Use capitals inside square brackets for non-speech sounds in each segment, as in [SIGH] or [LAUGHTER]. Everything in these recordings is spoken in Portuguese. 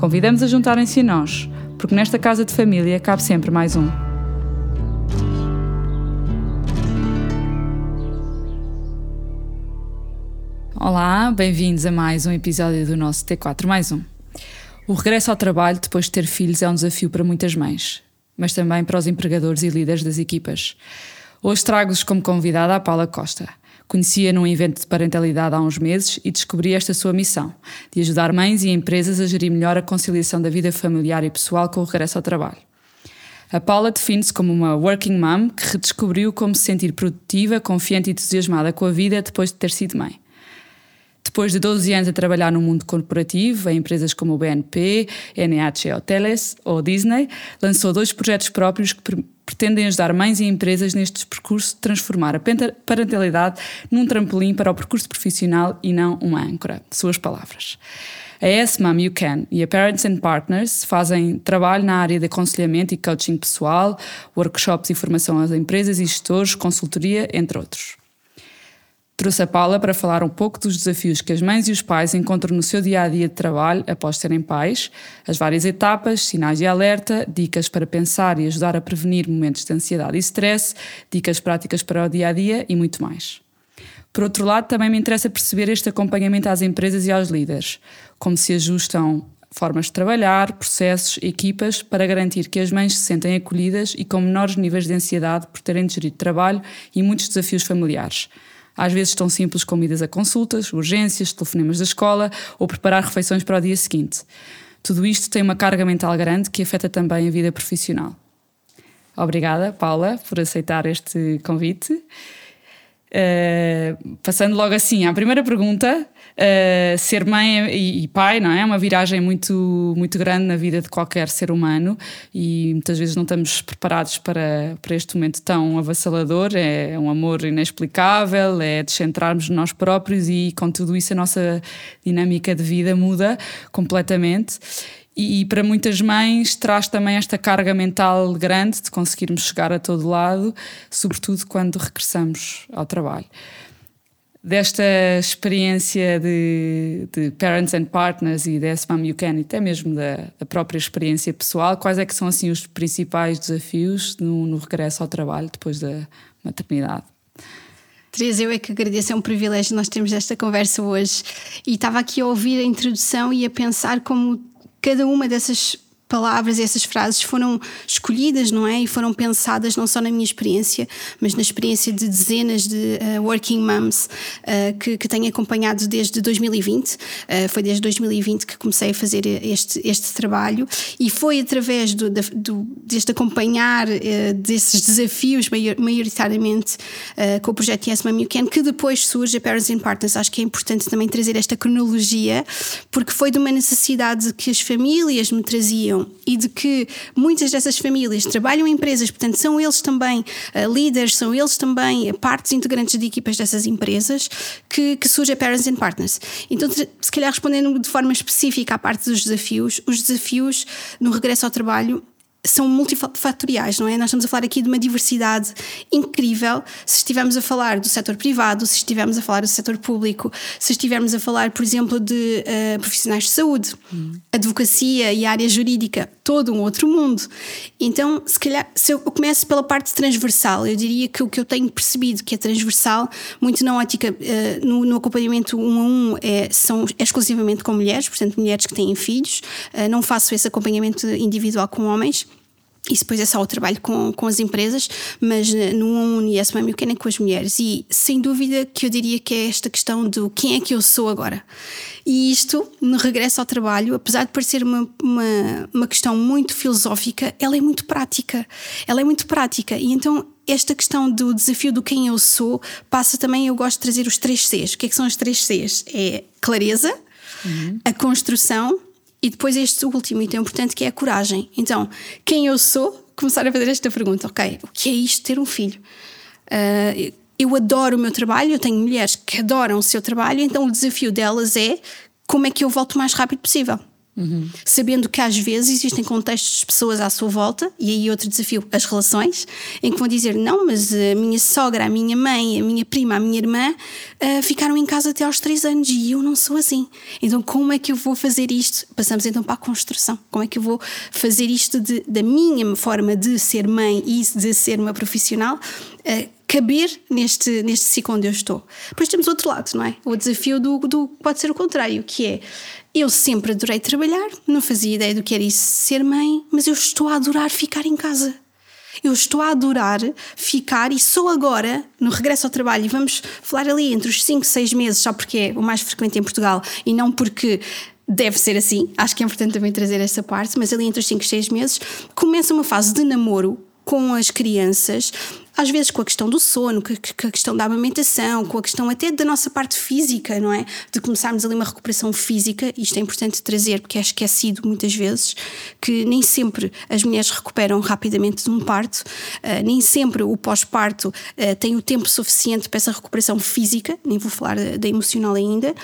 Convidamos a juntarem-se a nós, porque nesta casa de família cabe sempre mais um. Olá, bem-vindos a mais um episódio do nosso T4 mais um. O regresso ao trabalho depois de ter filhos é um desafio para muitas mães, mas também para os empregadores e líderes das equipas. Hoje trago-vos como convidada a Paula Costa. Conhecia num evento de parentalidade há uns meses e descobri esta sua missão, de ajudar mães e empresas a gerir melhor a conciliação da vida familiar e pessoal com o regresso ao trabalho. A Paula define-se como uma working mom que redescobriu como se sentir produtiva, confiante e entusiasmada com a vida depois de ter sido mãe. Depois de 12 anos a trabalhar no mundo corporativo, em empresas como o BNP, NH Hoteles ou Disney, lançou dois projetos próprios que pretendem ajudar mães e empresas nestes percursos de transformar a parentalidade num trampolim para o percurso profissional e não uma âncora. Suas palavras. A Yes Mom You Can e a Parents and Partners fazem trabalho na área de aconselhamento e coaching pessoal, workshops e formação às empresas e gestores, consultoria, entre outros. Trouxe a Paula para falar um pouco dos desafios que as mães e os pais encontram no seu dia a dia de trabalho após serem pais, as várias etapas, sinais de alerta, dicas para pensar e ajudar a prevenir momentos de ansiedade e stress, dicas práticas para o dia a dia e muito mais. Por outro lado, também me interessa perceber este acompanhamento às empresas e aos líderes, como se ajustam formas de trabalhar, processos, equipas para garantir que as mães se sentem acolhidas e com menores níveis de ansiedade por terem de trabalho e muitos desafios familiares às vezes tão simples como idas a consultas, urgências, telefonemas da escola ou preparar refeições para o dia seguinte. Tudo isto tem uma carga mental grande que afeta também a vida profissional. Obrigada, Paula, por aceitar este convite. Uh, passando logo assim à primeira pergunta, uh, ser mãe e, e, pai não é? é uma viragem muito, muito grande na vida de qualquer ser humano e muitas vezes não estamos preparados para, para este momento tão avassalador. É um amor inexplicável, é descentrarmos nós próprios e com tudo isso a nossa dinâmica de vida muda completamente. E, para muitas mães traz também esta carga mental grande de conseguirmos chegar a todo lado, sobretudo quando regressamos ao trabalho. Desta experiência de, de Parents and Partners e da You Can, e até mesmo da, da, própria experiência pessoal, quais é que são assim os principais desafios no, no regresso ao trabalho depois da maternidade? Teresa, eu é que agradeço, é um privilégio nós termos esta conversa hoje. E estava aqui a ouvir a introdução e a pensar como cada uma dessas palavras essas frases foram escolhidas, não é? E foram pensadas não só na minha experiência, mas na experiência de dezenas de uh, working moms uh, que, que tenho acompanhado desde 2020. Uh, eh, foi desde 2020 que comecei a fazer este, este trabalho e foi através do, do, deste acompanhar desses desafios, maior, maioritariamente com o projeto Yes Mom You Can, que depois surge a Parents and Partners. Acho que é importante também trazer esta cronologia, porque foi de uma necessidade que as famílias me traziam e de que muitas dessas famílias trabalham em empresas, portanto, são eles também uh, líderes, são eles também partes integrantes de equipas dessas empresas, que, que surge a Parents and Partners. Então, se calhar respondendo de forma específica à parte dos desafios, os desafios no regresso ao trabalho são multifatoriais, não é? Nós estamos a falar aqui de uma diversidade incrível. Se estivermos a falar do setor privado, se estivermos a falar do setor público, se estivermos a falar, por exemplo, de uh, profissionais de saúde, hum. advocacia e área jurídica, todo um outro mundo. Então, se calhar, se eu começo pela parte transversal, eu diria que o que eu tenho percebido que é transversal, muito na ótica, uh, no, no, acompanhamento um a um, é, são é exclusivamente com mulheres, portanto, mulheres que têm filhos. Uh, não faço esse acompanhamento individual com homens. Isso depois é só o trabalho com, com as empresas, mas no UNIS mesmo o que é com as mulheres. E sem dúvida que eu diria que é esta questão do quem é que eu sou agora. E isto, no regresso ao trabalho, apesar de parecer uma, uma, uma questão muito filosófica, ela é muito prática. Ela é muito prática. E então esta questão do desafio do quem eu sou passa também, eu gosto de trazer os três Cs. O que é que são os três Cs? É clareza, uhum. a construção E depois este último item importante que é a coragem. Então, quem eu sou? Começar a fazer esta pergunta, ok? O que é isto ter um filho? Uh, eu adoro o meu trabalho, eu tenho mulheres que adoram o seu trabalho, então o desafio delas é como é que eu volto o mais rápido possível. Uhum. Sabendo que às vezes existem contextos de pessoas à sua volta, e aí outro desafio, as relações, em que vão dizer: não, mas a minha sogra, a minha mãe, a minha prima, a minha irmã uh, ficaram em casa até aos três anos e eu não sou assim. Então, como é que eu vou fazer isto? Passamos então para a construção. Como é que eu vou fazer isto de, da minha forma de ser mãe e de ser uma profissional? Uh, caber neste, neste ciclo onde eu estou. Depois temos outro lado, não é? O desafio do, do pode ser o contrário, que é eu sempre adorei trabalhar, não fazia ideia do que era isso ser mãe, mas eu estou a adorar ficar em casa. Eu estou a adorar ficar e só agora, no regresso ao trabalho, e vamos falar ali entre os 5 e 6 meses, só porque é o mais frequente em Portugal e não porque deve ser assim, acho que é importante também trazer essa parte, mas ali entre os 5 e 6 meses começa uma fase de namoro com as crianças, às vezes com a questão do sono, com a questão da amamentação, com a questão até da nossa parte física, não é? De começarmos ali uma recuperação física, isto é importante trazer porque é esquecido muitas vezes, que nem sempre as mulheres recuperam rapidamente de um parto, uh, nem sempre o pós-parto uh, tem o tempo suficiente para essa recuperação física, nem vou falar da emocional ainda,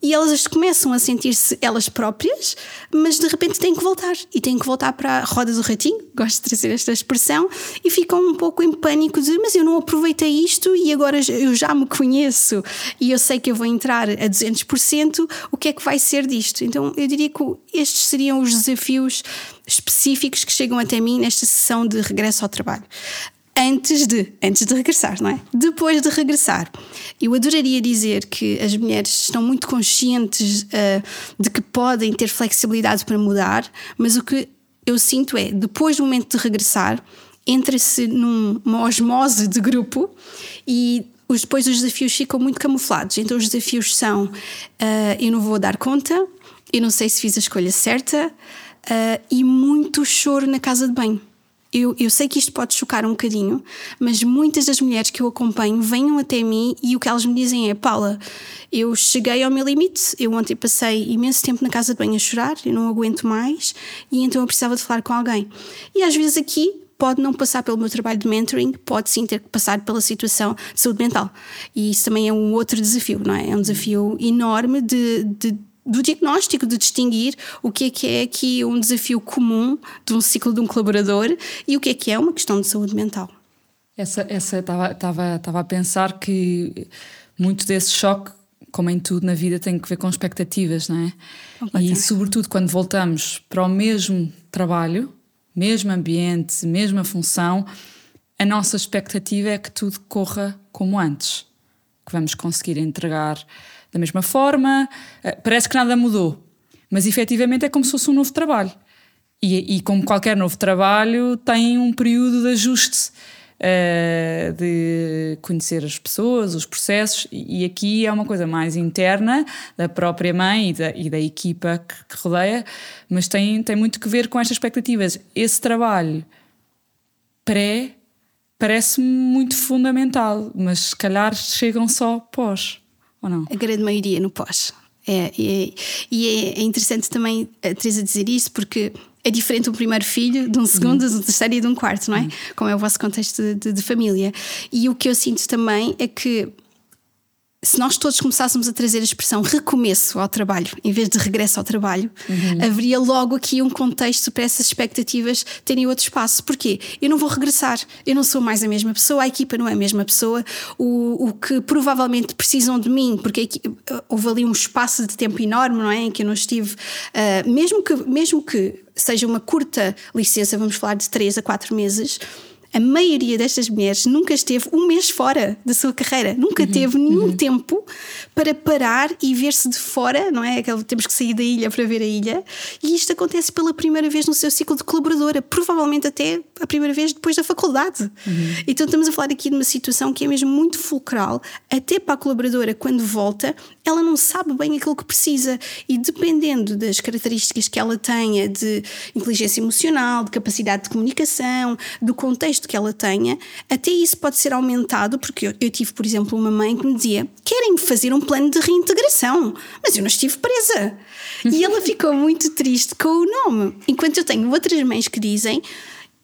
e elas começam a sentir-se elas próprias, mas de repente têm que voltar e têm que voltar para a roda do ratinho, [LAUGHS] gosto de trazer esta expressão, e ficam um pouco em pânico de mas eu não aproveitei isto e agora eu já me conheço e eu sei que eu vou entrar a 200%, o que é que vai ser disto? Então eu diria que estes seriam os desafios específicos que chegam até mim nesta sessão de regresso ao trabalho antes de, antes de regressar, não é? Depois de regressar, eu adoraria dizer que as mulheres estão muito conscientes uh, de que podem ter flexibilidade para mudar, mas o que eu sinto é, depois do momento de regressar, entra-se numa osmose de grupo e os, depois os desafios ficam muito camuflados. Então os desafios são: uh, eu não vou dar conta, eu não sei se fiz a escolha certa uh, e muito choro na casa de banho. Eu, eu, sei que isto pode chocar um bocadinho, mas muitas das mulheres que eu acompanho venham até mim e o que elas me dizem é: Paula, eu cheguei ao meu limite, eu ontem passei imenso tempo na casa de banho a chorar, eu não aguento mais e então eu precisava de falar com alguém. E às vezes aqui pode não passar pelo meu trabalho de mentoring, pode sim ter que passar pela situação de saúde mental. E isso também é um outro desafio, não é? É um desafio enorme de, de do diagnóstico, de distinguir o que é que é aqui um desafio comum de um ciclo de um colaborador e o que é que é uma questão de saúde mental. Essa estava a pensar que muito desse choque, como em tudo na vida, tem que ver com expectativas, não é? E sobretudo quando voltamos para o mesmo trabalho, mesmo ambiente, mesma função, a nossa expectativa é que tudo corra como antes, que vamos conseguir entregar da mesma forma, eh, parece que nada mudou, mas efetivamente é como se fosse um novo trabalho. E, e como qualquer novo trabalho, tem um período de ajuste. Uh, de conhecer as pessoas, os processos, e, aqui é uma coisa mais interna da própria mãe e da, e da equipa que, que, rodeia, mas tem, tem muito que ver com estas expectativas. Esse trabalho pré parece-me muito fundamental, mas se calhar chegam só pós, ou não? A grande maioria no pós. É, e, e é, é interessante também a Teresa dizer isso porque é diferente um primeiro filho de um segundo, uhum. de um terceiro e de um quarto, não é? Uhum. Como é o vosso contexto de, de, de família. E o que eu sinto também é que se nós todos começássemos a trazer a expressão recomeço ao trabalho em vez de regresso ao trabalho, uhum. haveria logo aqui um contexto para essas expectativas terem outro espaço. Porquê? Eu não vou regressar, eu não sou mais a mesma pessoa, a equipa não é a mesma pessoa. O, o que provavelmente precisam de mim, porque houve ali um espaço de tempo enorme, não é? Em que eu não estive, uh, mesmo, que, mesmo que seja uma curta licença, vamos falar de 3 a 4 meses a maioria destas mulheres nunca esteve um mês fora da sua carreira, nunca uhum, teve nenhum uhum. tempo para parar e ver-se de fora, não é? Temos que sair da ilha para ver a ilha, e isto acontece pela primeira vez no seu ciclo de colaboradora, provavelmente até a primeira vez depois da faculdade. Uhum. Então estamos a falar aqui de uma situação que é mesmo muito fulcral, até para a colaboradora, quando volta, ela não sabe bem aquilo que precisa e dependendo das características que ela tenha de inteligência emocional, de capacidade de comunicação, do contexto que ela tenha, até isso pode ser aumentado, porque eu, eu tive, por exemplo, uma mãe que me dizia: querem fazer um plano de reintegração, mas eu não estive presa. E ela ficou muito triste com o nome. Enquanto eu tenho outras mães que dizem: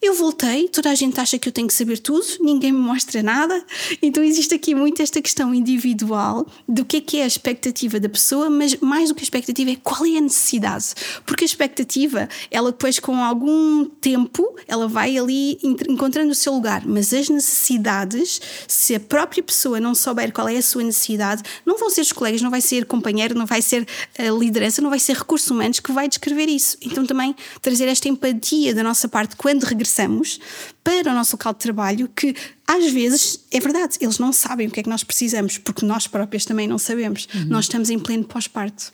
eu voltei, toda a gente acha que eu tenho que saber tudo, ninguém me mostra nada. Então existe aqui muito esta questão individual do que é que é a expectativa da pessoa, mas mais do que a expectativa é qual é a necessidade. Porque a expectativa, ela depois com algum tempo, ela vai ali encontrando o seu lugar, mas as necessidades, se a própria pessoa não souber qual é a sua necessidade, não vão ser os colegas, não vai ser companheiro, não vai ser a liderança, não vai ser recursos humanos que vai descrever isso. Então também trazer esta empatia da nossa parte quando regressamos regressamos para o nosso local de trabalho, que às vezes é verdade, eles não sabem o que é que nós precisamos, porque nós próprios também não sabemos. Uhum. Nós estamos em pleno pós-parto.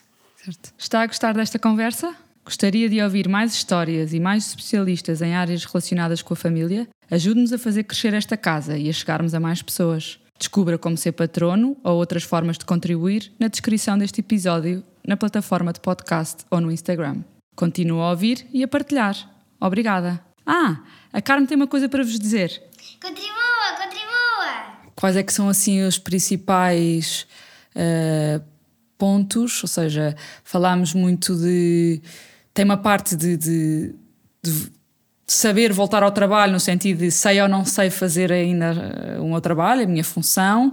Está a gostar desta conversa? Gostaria de ouvir mais histórias e mais especialistas em áreas relacionadas com a família? Ajude-nos a fazer crescer esta casa e a chegarmos a mais pessoas. Descubra como ser patrono ou outras formas de contribuir na descrição deste episódio, na plataforma de podcast ou no Instagram. Continue a ouvir e a partilhar. Obrigada! Ah, a Carmen tem uma coisa para vos dizer. Contribua, contribua! Quais é que são assim os principais uh, pontos? Ou seja, falámos muito de. Tem uma parte de, de, de saber voltar ao trabalho, no sentido de sei ou não sei fazer ainda eh, o meu trabalho, a minha função, uh,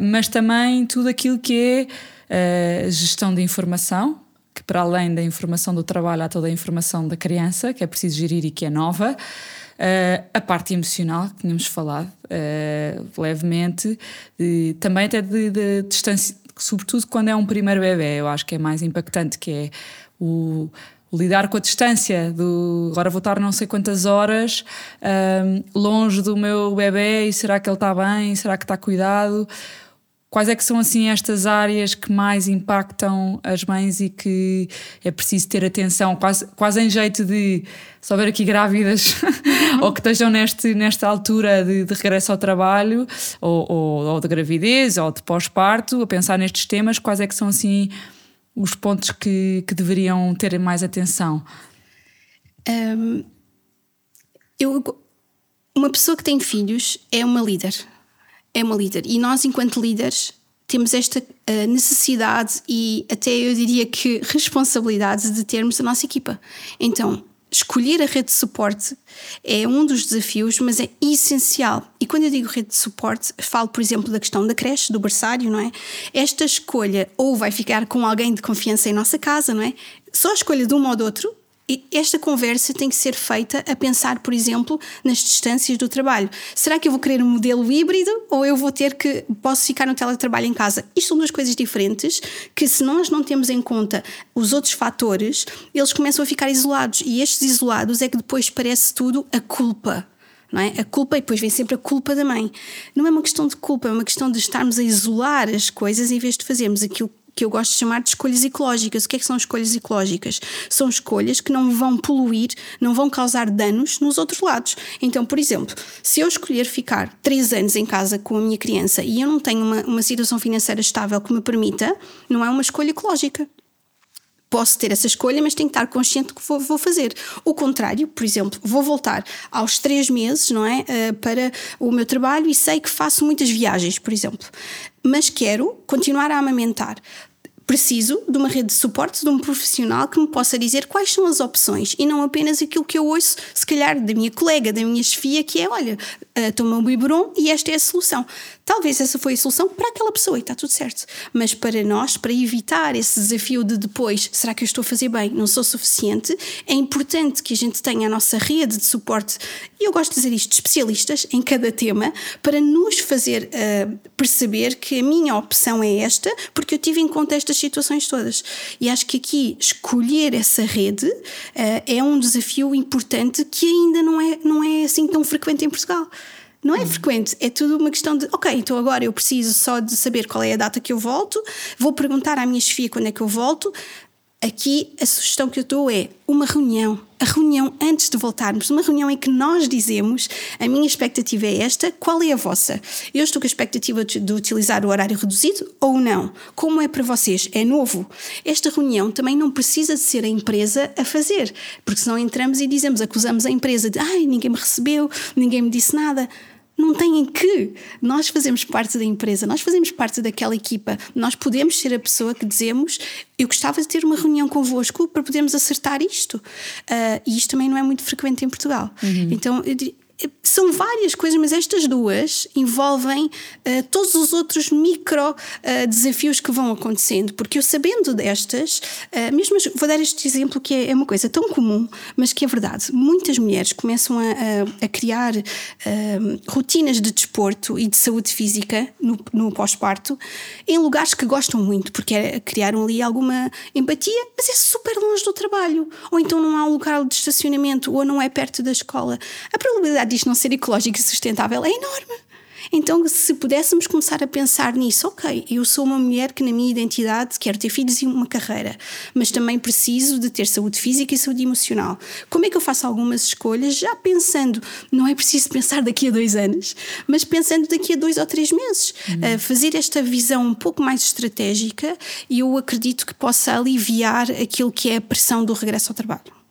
mas também tudo aquilo que é gestão de informação, que para além da informação do trabalho há toda a informação da criança, que é preciso gerir e que é nova. Uh, a parte emocional, que tínhamos falado uh, levemente, de, também até de, de, distância, sobretudo quando é um primeiro bebê, eu acho que é mais impactante, que é o, o lidar com a distância do agora vou estar não sei quantas horas uh, longe do meu bebê e será que ele está bem, será que está cuidado? Quais é que são assim estas áreas que mais impactam as mães e que é preciso ter atenção, quase, quase em jeito de se houver aqui grávidas [LAUGHS] ou que estejam neste, nesta altura de, de regresso ao trabalho, ou, ou, ou de gravidez, ou de pós-parto, a pensar nestes temas, quais é que são assim os pontos que, que deveriam ter mais atenção? Um, eu, uma pessoa que tem filhos é uma líder é uma líder. E nós, enquanto líderes, temos esta uh, necessidade e até eu diria que responsabilidade de termos a nossa equipa. Então, escolher a rede de suporte é um dos desafios, mas é essencial. E quando eu digo rede de suporte, falo, por exemplo, da questão da creche, do berçário, não é? Esta escolha ou vai ficar com alguém de confiança em nossa casa, não é? Só a escolha de um ou do outro esta conversa tem que ser feita a pensar, por exemplo, nas distâncias do trabalho. Será que eu vou querer um modelo híbrido ou eu vou ter que posso ficar no teletrabalho em casa? Isto são duas coisas diferentes que se nós não temos em conta os outros fatores, eles começam a ficar isolados e estes isolados é que depois parece tudo a culpa. Não é? A culpa, e depois vem sempre a culpa da mãe. Não é uma questão de culpa, é uma questão de estarmos a isolar as coisas em vez de fazermos aquilo que eu gosto de chamar de escolhas ecológicas. O que é que são escolhas ecológicas? São escolhas que não vão poluir, não vão causar danos nos outros lados. Então, por exemplo, se eu escolher ficar três anos em casa com a minha criança e eu não tenho uma, uma situação financeira estável que me permita, não é uma escolha ecológica posso ter essa escolha, mas tenho que estar consciente que vou, vou, fazer. O contrário, por exemplo, vou voltar aos três meses, não é, uh, para o meu trabalho e sei que faço muitas viagens, por exemplo, mas quero continuar a amamentar preciso de uma rede de suporte, de um profissional que me possa dizer quais são as opções e não apenas aquilo que eu ouço, se calhar, da minha colega, da minha chefia, que é: olha, uh, toma um biberon e esta é a solução. Talvez essa foi a solução para aquela pessoa e está tudo certo. Mas para nós, para evitar esse desafio de depois, será que eu estou a fazer bem? Não sou suficiente? É importante que a gente tenha a nossa rede de suporte, e eu gosto de dizer isto, especialistas em cada tema, para nos fazer uh, perceber que a minha opção é esta, porque eu tive em conta estas situações todas. E acho que aqui escolher essa rede uh, é um desafio importante que ainda não é, não é assim tão frequente em Portugal. Não é frequente, é tudo uma questão de, ok, então agora eu preciso só de saber qual é a data que eu volto, vou perguntar à minha chefia quando é que eu volto, Aqui a sugestão que eu dou é uma reunião. A reunião antes de voltarmos, uma reunião em que nós dizemos a minha expectativa é esta, qual é a vossa? Eu estou com a expectativa de utilizar o horário reduzido ou não? Como é para vocês? É novo? Esta reunião também não precisa de ser a empresa a fazer, porque senão entramos e dizemos, acusamos a empresa de ai, ninguém me recebeu, ninguém me disse nada não têm que. Nós fazemos parte da empresa, nós fazemos parte daquela equipa. Nós podemos ser a pessoa que dizemos: Eu gostava de ter uma reunião convosco para podermos acertar isto. Uh, e isto também não é muito frequente em Portugal. Uhum. Então, eu diria são várias coisas, mas estas duas envolvem uh, todos os outros micro uh, desafios que vão acontecendo, porque eu sabendo destas, uh, mesmo vou dar este exemplo que é, é, uma coisa tão comum, mas que é verdade. Muitas mulheres começam a, a, a criar rotinas de desporto e de saúde física no, no pós-parto em lugares que gostam muito, porque é, criaram ali alguma empatia, mas é super longe do trabalho, ou então não há um local de estacionamento, ou não é perto da escola. A probabilidade probabilidade disto não ser ecológico e sustentável é enorme. Então, se pudéssemos começar a pensar nisso, ok, eu sou uma mulher que na minha identidade quero ter filhos e uma carreira, mas também preciso de ter saúde física e saúde emocional. Como é que eu faço algumas escolhas já pensando, não é preciso pensar daqui a dois anos, mas pensando daqui a dois ou três meses. Uhum. Uh, fazer esta visão um pouco mais estratégica e eu acredito que possa aliviar aquilo que é a pressão do regresso ao trabalho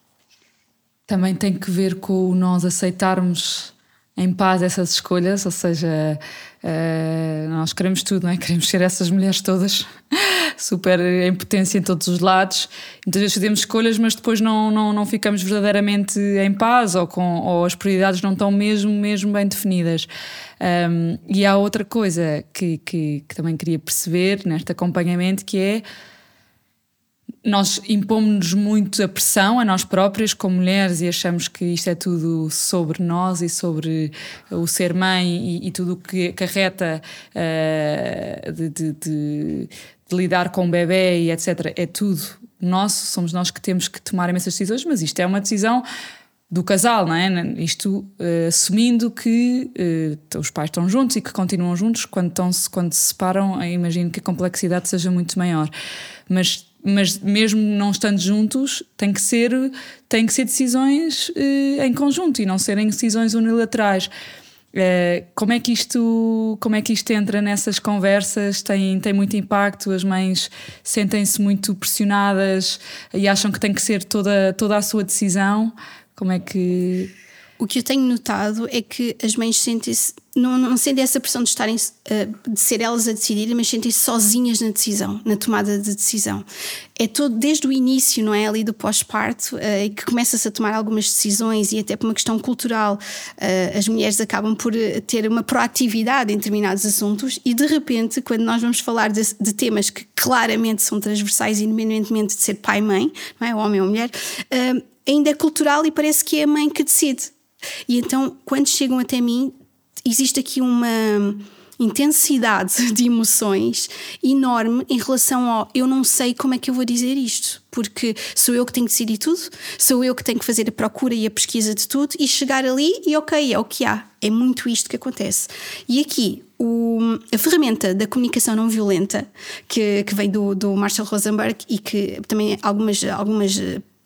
também tem que ver com nós aceitarmos em paz essas escolhas, ou seja, uh, nós queremos tudo, não é? Queremos ser essas mulheres todas, [LAUGHS] super em potência em todos os lados. Muitas vezes fazemos escolhas, mas depois não, não, não ficamos verdadeiramente em paz ou, com, ou as prioridades não estão mesmo, mesmo bem definidas. Um, e há outra coisa que, que, que também queria perceber neste acompanhamento que é nós impomos-nos muito a pressão a nós próprias como mulheres e achamos que isto é tudo sobre nós e sobre o ser mãe e, e tudo o que acarreta uh, de, de, de, de, lidar com o bebê e etc. É tudo nosso, somos nós que temos que tomar essas decisões, mas isto é uma decisão do casal, não é? Isto uh, assumindo que uh, os pais estão juntos e que continuam juntos quando, estão, quando se separam, imagino que a complexidade seja muito maior. Mas mas mesmo não estando juntos, tem que ser, tem que ser decisões uh, em conjunto e não serem decisões unilaterais. Uh, como é que isto como é que isto entra nessas conversas? Tem tem muito impacto? As mães sentem-se muito pressionadas e acham que tem que ser toda toda a sua decisão? Como é que o que eu tenho notado é que as mães sentem-se, não, não sentem essa pressão de estarem, uh, de ser elas a decidir, mas sentem-se sozinhas na decisão, na tomada de decisão. É todo desde o início, não é? Ali do pós-parto, uh, que começa-se a tomar algumas decisões e até por uma questão cultural, uh, as mulheres acabam por ter uma proatividade em determinados assuntos e de repente, quando nós vamos falar de, de temas que claramente são transversais, independentemente de ser pai e mãe, não é? Homem ou mulher, ainda é cultural e parece que é a mãe que decide. E então, quando chegam até mim, existe aqui uma intensidade de emoções enorme em relação ao eu não sei como é que eu vou dizer isto, porque sou eu que tenho que decidir tudo, sou eu que tenho que fazer a procura e a pesquisa de tudo e chegar ali e ok, é o que há. É muito isto que acontece. E aqui, o, a ferramenta da comunicação não violenta, que, que vem do, do Marshall Rosenberg e que também algumas, algumas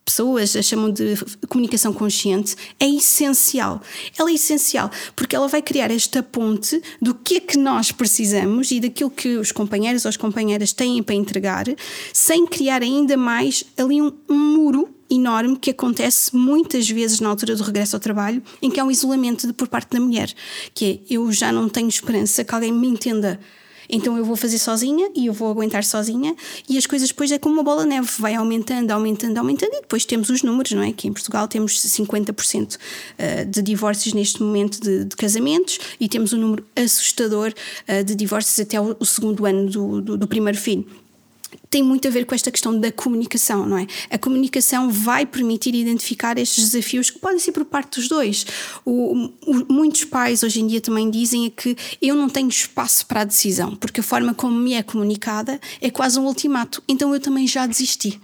pessoas a chamam de comunicação consciente, é essencial. Ela é essencial porque ela vai criar esta ponte do que é que nós precisamos e daquilo que os companheiros ou as companheiras têm para entregar, sem criar ainda mais ali um, um muro enorme que acontece muitas vezes na altura do regresso ao trabalho, em que há um isolamento por parte da mulher, que é eu já não tenho esperança que alguém me entenda então eu vou fazer sozinha e eu vou aguentar sozinha e as coisas depois é como uma bola neve, vai aumentando, aumentando, aumentando e depois temos os números, não é? Que em Portugal temos 50% eh, de divórcios neste momento de, de, casamentos e temos um número assustador eh, de divórcios até o, segundo ano do, do, do primeiro filho tem muito a ver com esta questão da comunicação, não é? A comunicação vai permitir identificar estes desafios que podem ser por parte dos dois. O, o, muitos pais hoje em dia também dizem é que eu não tenho espaço para a decisão, porque a forma como me é comunicada é quase um ultimato, então eu também já desisti.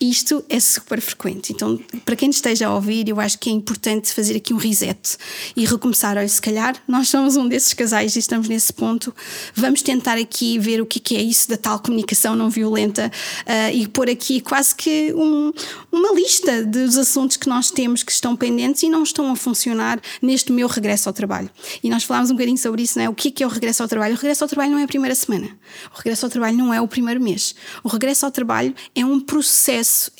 Isto é super frequente. Então, para quem esteja a ouvir, eu acho que é importante fazer aqui um reset e recomeçar. Olha, se calhar nós somos um desses casais e estamos nesse ponto. Vamos tentar aqui ver o que é isso da tal comunicação não violenta uh, e pôr aqui quase que um, uma lista dos assuntos que nós temos que estão pendentes e não estão a funcionar neste meu regresso ao trabalho. E nós falámos um bocadinho sobre isso, não é? O que é o regresso ao trabalho? O regresso ao trabalho não é a primeira semana. O regresso ao trabalho não é o primeiro mês. O regresso ao trabalho é um processo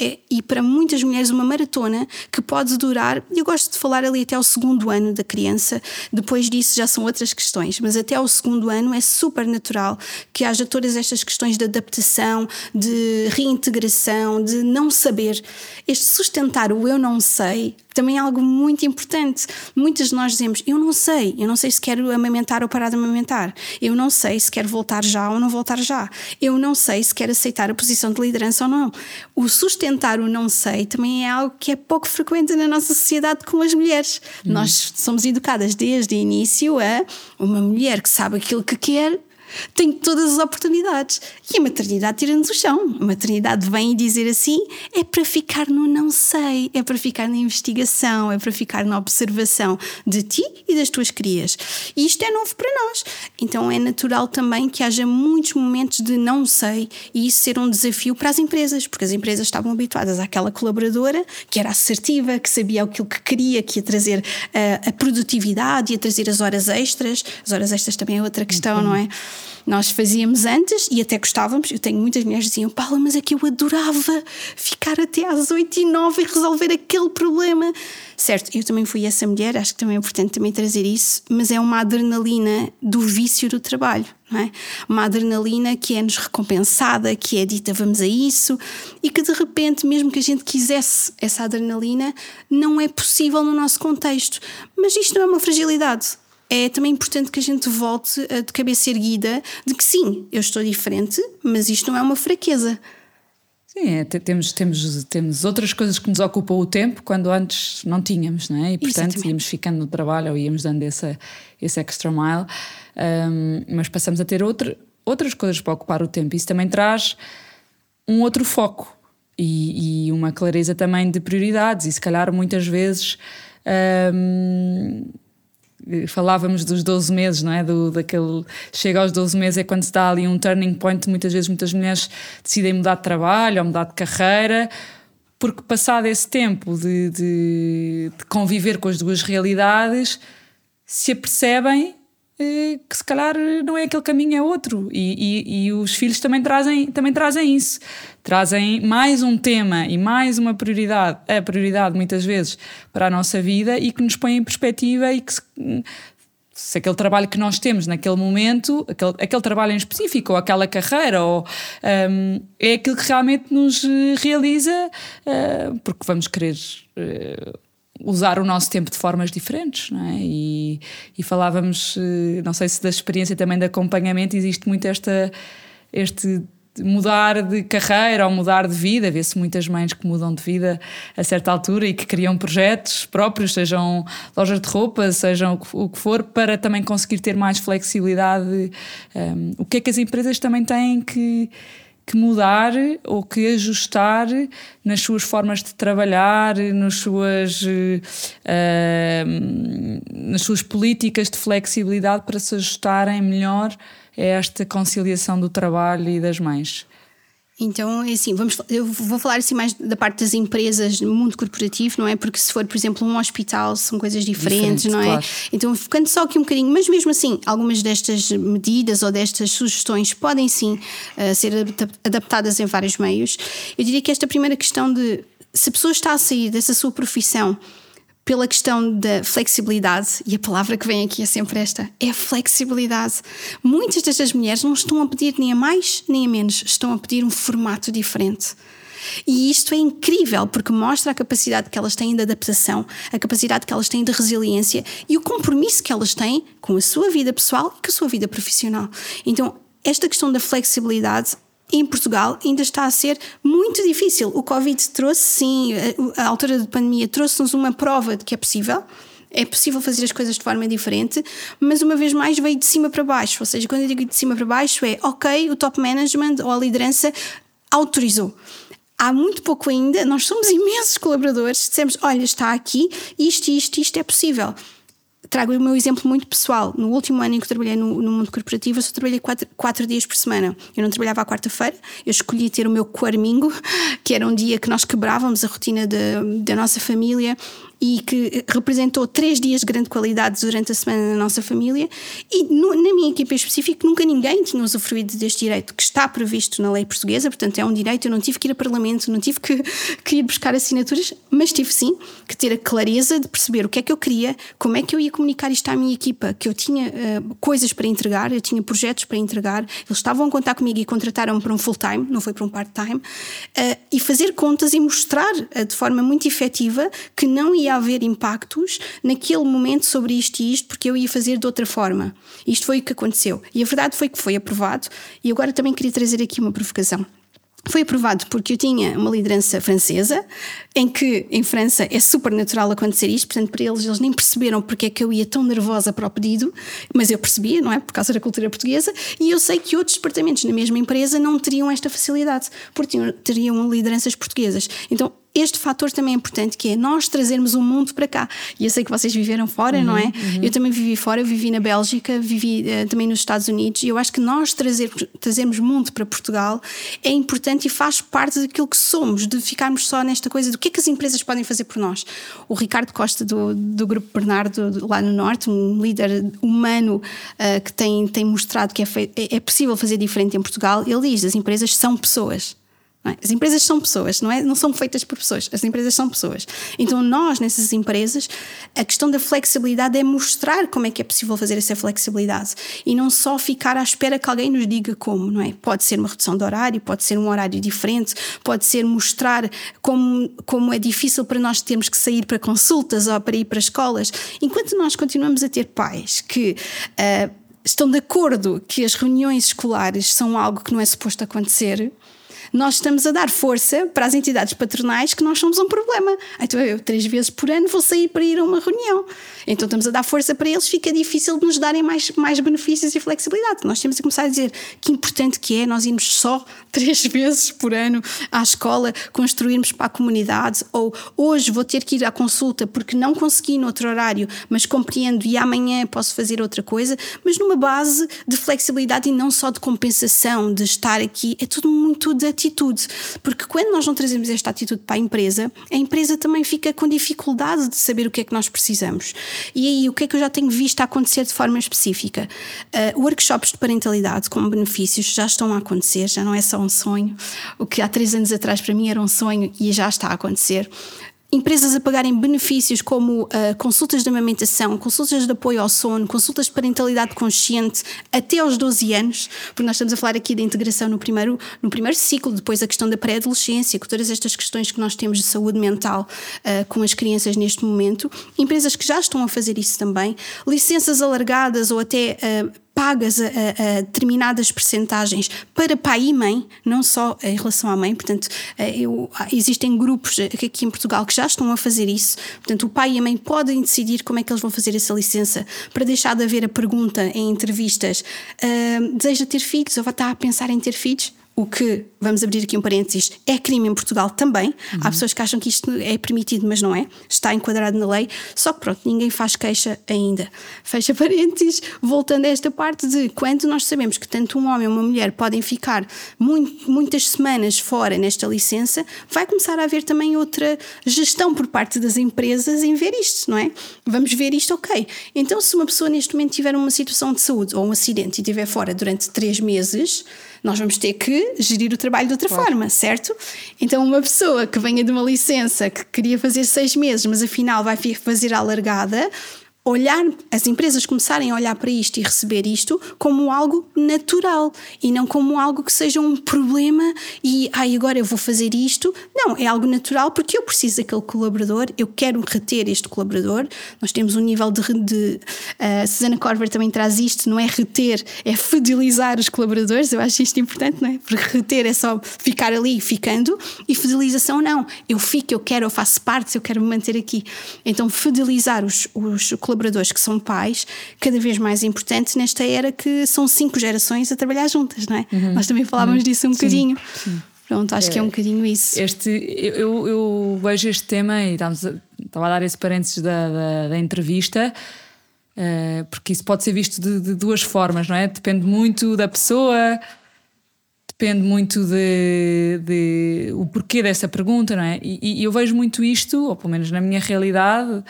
é, e para muitas mulheres uma maratona que pode durar, eu gosto de falar ali até o segundo ano da criança, depois disso já são outras questões, mas até o segundo ano é super natural que haja todas estas questões de adaptação, de reintegração, de não saber. Este sustentar o eu não sei também é algo muito importante. Muitas de nós dizemos: Eu não sei, eu não sei se quero amamentar ou parar de amamentar, eu não sei se quero voltar já ou não voltar já, eu não sei se quero aceitar a posição de liderança ou não. O sustentar o não sei também é algo que é pouco frequente na nossa sociedade com as mulheres. Hum. Nós somos educadas desde o início a uma mulher que sabe aquilo que quer tem todas as oportunidades. E a maternidade tira-nos o chão. A maternidade vem dizer assim: é para ficar no não sei, é para ficar na investigação, é para ficar na observação de ti e das tuas crias. E isto é novo para nós. Então é natural também que haja muitos momentos de não sei e isso ser um desafio para as empresas, porque as empresas estavam habituadas àquela colaboradora que era assertiva, que sabia aquilo que queria, que ia trazer a, eh, a produtividade, ia trazer as horas extras. As horas extras também é outra questão, uhum. não é? Nós fazíamos antes e até gostávamos. Eu tenho muitas mulheres que diziam: Paula, mas é que eu adorava ficar até às 8 e 9 e resolver aquele problema. Certo, eu também fui essa mulher, acho que também é importante também trazer isso, mas é uma adrenalina do vício do trabalho, não é? Uma adrenalina que é-nos recompensada, que é dita vamos a isso, e que de repente, mesmo que a gente quisesse essa adrenalina, não é possível no nosso contexto. Mas isto não é uma fragilidade é também importante que a gente volte de cabeça erguida de que sim, eu estou diferente, mas isto não é uma fraqueza. Sim, é, temos, temos, temos outras coisas que nos ocupam o tempo quando antes não tínhamos, não é? E portanto Exatamente. íamos ficando no trabalho ou íamos dando esse, esse extra mile, um, mas passamos a ter outra, outras coisas para ocupar o tempo. Isso também traz um outro foco e, e uma clareza também de prioridades, e se calhar muitas vezes. Um, falávamos dos 12 meses, não é? Do, daquele, chega aos 12 meses é quando se dá ali um turning point, muitas vezes muitas mulheres decidem mudar de trabalho ou mudar de carreira, porque passado esse tempo de, de, de conviver com as duas realidades, se apercebem eh, que se calhar não é aquele caminho, é outro. E, e, e, os filhos também trazem, também trazem isso. Trazem mais um tema e mais uma prioridade, a prioridade muitas vezes para a nossa vida e que nos põe em perspectiva e que se, se aquele trabalho que nós temos naquele momento, aquele, aquele trabalho em específico, ou aquela carreira, ou, um, é aquilo que realmente nos realiza, uh, porque vamos querer. Uh, usar o nosso tempo de formas diferentes, não é? E, e falávamos, eh, não sei se da experiência também de acompanhamento, existe muito esta, este mudar de carreira ou mudar de vida. Vê-se muitas mães que mudam de vida a certa altura e que criam projetos próprios, sejam lojas de roupa, sejam o que for, para também conseguir ter mais flexibilidade. Um, o que é que as empresas também têm que que mudar ou que ajustar nas suas formas de trabalhar, nas suas, uh, nas suas políticas de flexibilidade para se ajustarem melhor a esta conciliação do trabalho e das mães. Então, é assim, vamos, eu vou falar assim mais da parte das empresas no mundo corporativo, não é? Porque se for, por exemplo, um hospital, são coisas diferentes, Diferente, não é? Claro. Então, ficando só aqui um bocadinho, mas mesmo assim, algumas destas medidas ou destas sugestões podem sim uh, ser adaptadas em vários meios. Eu diria que esta primeira questão de se a pessoa está a sair dessa sua profissão pela questão da flexibilidade, e a palavra que vem aqui é sempre esta: é flexibilidade. Muitas destas mulheres não estão a pedir nem a mais nem a menos, estão a pedir um formato diferente. E isto é incrível porque mostra a capacidade que elas têm de adaptação, a capacidade que elas têm de resiliência e o compromisso que elas têm com a sua vida pessoal e com a sua vida profissional. Então, esta questão da flexibilidade em Portugal ainda está a ser muito difícil. O Covid trouxe, sim, a altura da pandemia trouxe-nos uma prova de que é possível. É possível fazer as coisas de forma diferente, mas uma vez mais veio de cima para baixo. Ou seja, quando eu digo de cima para baixo, é ok, o top management ou a liderança autorizou. Há muito pouco ainda, nós somos imensos colaboradores, dissemos: olha, está aqui, isto, isto, isto é possível trago o meu exemplo muito pessoal. No último ano em que trabalhei no, no mundo corporativo, eu só trabalhei quatro, quatro, dias por semana. Eu não trabalhava à quarta-feira, eu escolhi ter o meu quarmingo, [LAUGHS] que era um dia que nós quebrávamos a rotina da nossa família e que representou três dias de grande qualidade durante a semana na nossa família. E no, na minha equipa em específico, nunca ninguém tinha usufruído deste direito que está previsto na lei portuguesa, portanto é um direito. Eu não tive que ir a Parlamento, não tive que, [LAUGHS] que ir buscar assinaturas, mas tive sim que ter a clareza de perceber o que é que eu queria, como é que eu ia comunicar isto à minha equipa, que eu tinha uh, coisas para entregar, eu tinha projetos para entregar, eles estavam a contar comigo e contrataram-me para um full-time, não foi para um part-time, uh, e fazer contas e mostrar uh, de forma muito efetiva que não ia ia haver impactos naquele momento sobre isto e isto, porque eu ia fazer de outra forma. Isto foi o que aconteceu. E a verdade foi que foi aprovado, e agora também queria trazer aqui uma provocação. Foi aprovado porque eu tinha uma liderança francesa, em que em França é super natural acontecer isto, portanto, para eles, eles nem perceberam porque é que eu ia tão nervosa para o pedido, mas eu percebia, não é? Por causa da cultura portuguesa, e eu sei que outros departamentos na mesma empresa não teriam esta facilidade, porque teriam lideranças portuguesas. Então, este fator também é importante, que é nós trazermos o mundo para cá. E eu sei que vocês viveram fora, uhum, não é? Uhum. Eu também vivi fora, eu vivi na Bélgica, vivi uh, também nos Estados Unidos, e eu acho que nós trazer, trazermos mundo para Portugal é importante e faz parte daquilo que somos, de ficarmos só nesta coisa do que é que as empresas podem fazer por nós. O Ricardo Costa, do, do Grupo Bernardo, lá no Norte, um líder humano uh, que tem, tem mostrado que é, é, é possível fazer diferente em Portugal, ele diz: as empresas são pessoas. É? As empresas são pessoas, não, é? não são feitas por pessoas, as empresas são pessoas. Então, nós, nessas empresas, a questão da flexibilidade é mostrar como é que é possível fazer essa flexibilidade e não só ficar à espera que alguém nos diga como, não é? Pode ser uma redução de horário, pode ser um horário diferente, pode ser mostrar como, como é difícil para nós termos que sair para consultas ou para ir para escolas. Enquanto nós continuamos a ter pais que. Uh, estão de acordo que as reuniões escolares são algo que não é suposto acontecer, nós estamos a dar força para as entidades patronais que nós somos um problema. Então eu, três vezes por ano, vou sair para ir a uma reunião. Então estamos a dar força para eles, fica difícil de nos darem mais, mais benefícios e flexibilidade. Nós temos a começar a dizer que importante que é nós irmos só [LAUGHS] três vezes por ano à escola, construirmos para a comunidade, ou hoje vou ter que ir à consulta porque não consegui no outro horário, mas compreendo e amanhã posso fazer outra coisa, mas numa base de flexibilidade e não só de compensação, de estar aqui. É tudo muito de atitude, porque quando nós não trazemos esta atitude para a empresa, a empresa também fica com dificuldade de saber o que é que nós precisamos. E aí, o que é que eu já tenho visto acontecer de forma específica? Uh, workshops de parentalidade com benefícios já estão a acontecer, já não é só um sonho. O que há três anos atrás para mim era um sonho e já está a acontecer empresas a pagarem benefícios como uh, consultas de amamentação, consultas de apoio ao sono, consultas de parentalidade consciente até aos 12 anos, porque nós estamos a falar aqui da integração no primeiro, no primeiro ciclo, depois a questão da pré-adolescência, com todas estas questões que nós temos de saúde mental uh, com as crianças neste momento, empresas que já estão a fazer isso também, licenças alargadas ou até uh, pagas a, a, determinadas percentagens para pai e mãe, não só em relação à mãe. Portanto, eh, eu, existem grupos aqui em Portugal que já estão a fazer isso. Portanto, o pai e a mãe podem decidir como é que eles vão fazer essa licença para deixar de haver a pergunta em entrevistas: uh, deseja ter filhos ou estar a pensar em ter filhos? O que, vamos abrir aqui um parênteses, é crime em Portugal também. Uhum. Há pessoas que acham que isto é permitido, mas não é. Está enquadrado na lei. Só que pronto, ninguém faz queixa ainda. Fecha [LAUGHS] parênteses, voltando a esta parte de quando nós sabemos que tanto um homem ou uma mulher podem ficar muito, muitas semanas fora nesta licença, vai começar a haver também outra gestão por parte das empresas em ver isto, não é? Vamos ver isto, ok. Então, se uma pessoa neste momento tiver uma situação de saúde ou um acidente e estiver fora durante três meses nós vamos ter que gerir o trabalho de outra claro. forma, certo? Então, uma pessoa que venha de uma licença que queria fazer seis meses, mas afinal vai fazer a alargada, olhar, as empresas começarem a olhar para isto e receber isto como algo natural e não como algo que seja um problema e ai, agora eu vou fazer isto. Não, é algo natural porque eu preciso daquele colaborador, eu quero reter este colaborador. Nós temos um nível de. de uh, Susana Corber também traz isto, não é reter, é fidelizar os colaboradores. Eu acho isto importante, não é? Porque reter é só ficar ali ficando e fidelização não. Eu fico, eu quero, eu faço parte, eu quero me manter aqui. Então, fidelizar os, os colaboradores colaboradores que são pais, cada vez mais importante nesta era que são cinco gerações a trabalhar juntas, não é? Uhum. Nós também falávamos uhum. disso um bocadinho. Sim. Pronto, acho é, que é um bocadinho isso. Este, eu, eu vejo este tema e estava a dar esse parênteses da, da, da entrevista Uh, porque isso pode ser visto de, de, duas formas, não é? Depende muito da pessoa, depende muito de, de o porquê dessa pergunta, não é? E, e, eu vejo muito isto, ou pelo menos na minha realidade,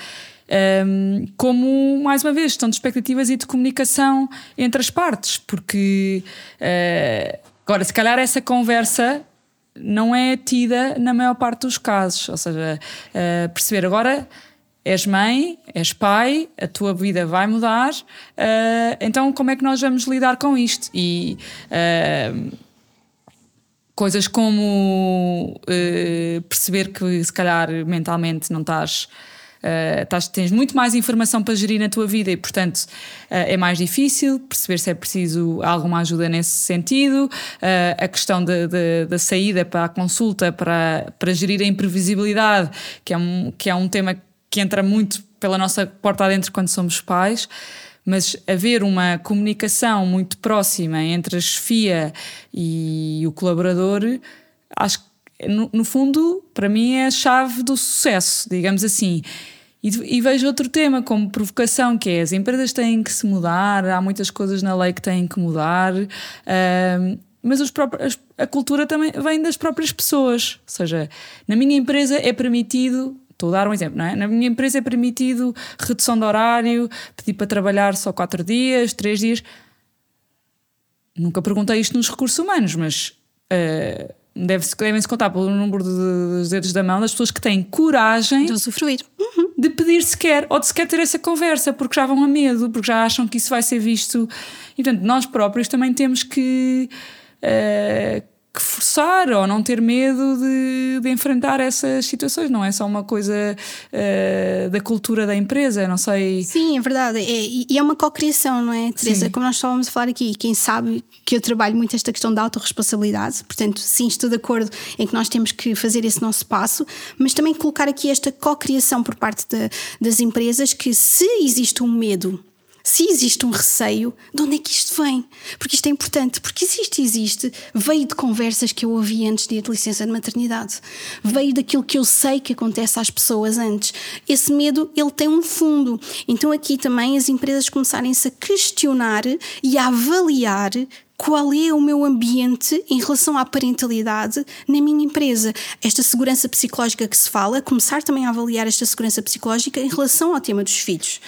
um, como, mais uma vez, questão de expectativas e de comunicação entre as partes, porque uh, agora, se calhar essa conversa não é tida na maior parte dos casos, ou seja, uh, perceber agora és mãe, és pai, a tua vida vai mudar, uh, então como é que nós vamos lidar com isto? E uh, coisas como uh, perceber que se calhar mentalmente não estás. Estás, tens muito mais informação para gerir na tua vida e, portanto, uh, é mais difícil perceber se é preciso alguma ajuda nesse sentido. Uh, a questão da saída para a consulta, para, para gerir a imprevisibilidade, que é um, que é um tema que entra muito pela nossa porta adentro quando somos pais, mas haver uma comunicação muito próxima entre a chefia e o colaborador, acho que, no, no fundo, para mim é a chave do sucesso, digamos assim. E, vejo outro tema como provocação, que é as empresas têm que se mudar, há muitas coisas na lei que têm que mudar, mas os próprios, a cultura também vem das próprias pessoas. Ou seja, na minha empresa é permitido Estou a dar um exemplo, não é? Na minha empresa é permitido redução de horário, pedir para trabalhar só quatro dias, três dias. Nunca perguntei isto nos recursos humanos, mas uh, deve-se, devem-se contar pelo número de, dos dedos da mão das pessoas que têm coragem de usufruir. Uhum. De pedir sequer, ou de sequer ter essa conversa, porque já vão a medo, porque já acham que isso vai ser visto. E portanto, nós próprios também temos que. Uh, que forçar ou não ter medo de, de, enfrentar essas situações, não é só uma coisa uh, da cultura da empresa, não sei. Sim, é verdade. É, e é uma cocriação, não é, Teresa? Sim. Como nós estávamos a falar aqui, quem sabe que eu trabalho muito esta questão da autorresponsabilidade, portanto, sim, estou de acordo em que nós temos que fazer esse nosso passo, mas também colocar aqui esta cocriação por parte de, das empresas que se existe um medo se existe um receio, de onde é que isto vem? Porque isto é importante, porque existe, existe, veio de conversas que eu ouvi antes de ir de licença de maternidade, veio daquilo que eu sei que acontece às pessoas antes. Esse medo, ele tem um fundo. Então aqui também as empresas começarem-se a questionar e a avaliar qual é o meu ambiente em relação à parentalidade na minha empresa. Esta segurança psicológica que se fala, começar também a avaliar esta segurança psicológica em relação ao tema dos filhos.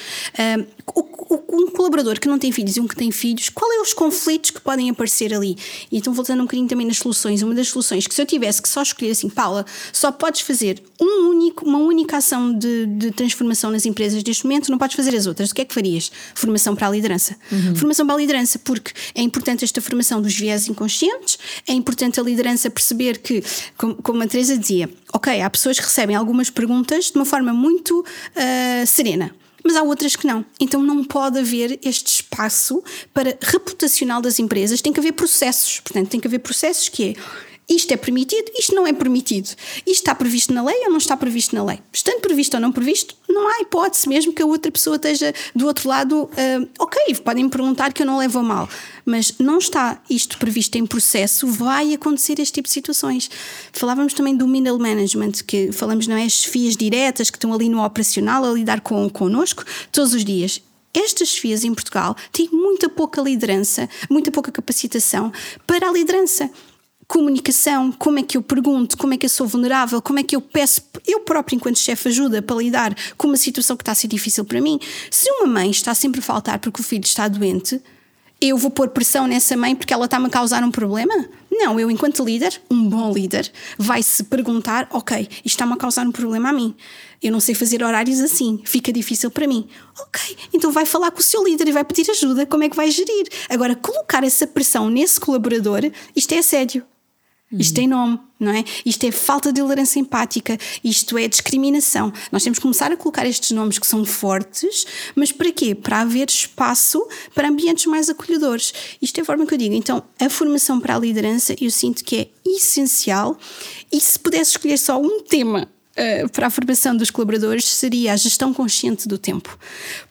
um colaborador que não tem filhos e um que tem filhos, qual é os conflitos que podem aparecer ali? E então, voltando um bocadinho também nas soluções, uma das soluções que se eu tivesse que só escolher assim, Paula, só podes fazer um único, uma única ação de, de transformação nas empresas neste momento, não podes fazer as outras. O que é que farias? Formação para a liderança. Uhum. Formação para a liderança, porque é importante esta esta formação dos viés inconscientes. É importante a liderança perceber que, como, a Teresa dizia, ok, há pessoas que recebem algumas perguntas de uma forma muito uh, serena mas há outras que não. Então não pode haver este espaço para reputacional das empresas, tem que haver processos. Portanto, tem que haver processos que é isto é permitido, isto não é permitido. Isto está previsto na lei ou não está previsto na lei? Estando previsto ou não previsto, não há hipótese, mesmo que a outra pessoa esteja do outro lado. Uh, ok, podem me perguntar que eu não levo a mal, mas não está isto previsto em processo, vai acontecer este tipo de situações. Falávamos também do middle management, que falamos, não é? As chefias diretas que estão ali no operacional a lidar com, connosco todos os dias estas chefias em Portugal têm muita pouca liderança, muita pouca capacitação para a liderança comunicação, como é que eu pergunto, como é que eu sou vulnerável, como é que eu peço, eu próprio, enquanto chefe, ajuda para lidar com uma situação que está a ser difícil para mim. Se uma mãe está sempre a faltar porque o filho está doente, eu vou pôr pressão nessa mãe porque ela está-me a causar um problema? Não, eu, enquanto líder, um bom líder, vai se perguntar: ok, isto está-me a causar um problema a mim. Eu não sei fazer horários assim, fica difícil para mim. Ok, então vai falar com o seu líder e vai pedir ajuda, como é que vai gerir? Agora, colocar essa pressão nesse colaborador, isto é assédio. Isto tem nome, não é? Isto é falta de tolerância empática, isto é discriminação. Nós temos que começar a colocar estes nomes que são fortes, mas para quê? Para haver espaço para ambientes mais acolhedores. Isto é a forma que eu digo. Então, a formação para a liderança eu sinto que é essencial e se pudesse escolher só um tema eh, para a formação dos colaboradores seria a gestão consciente do tempo,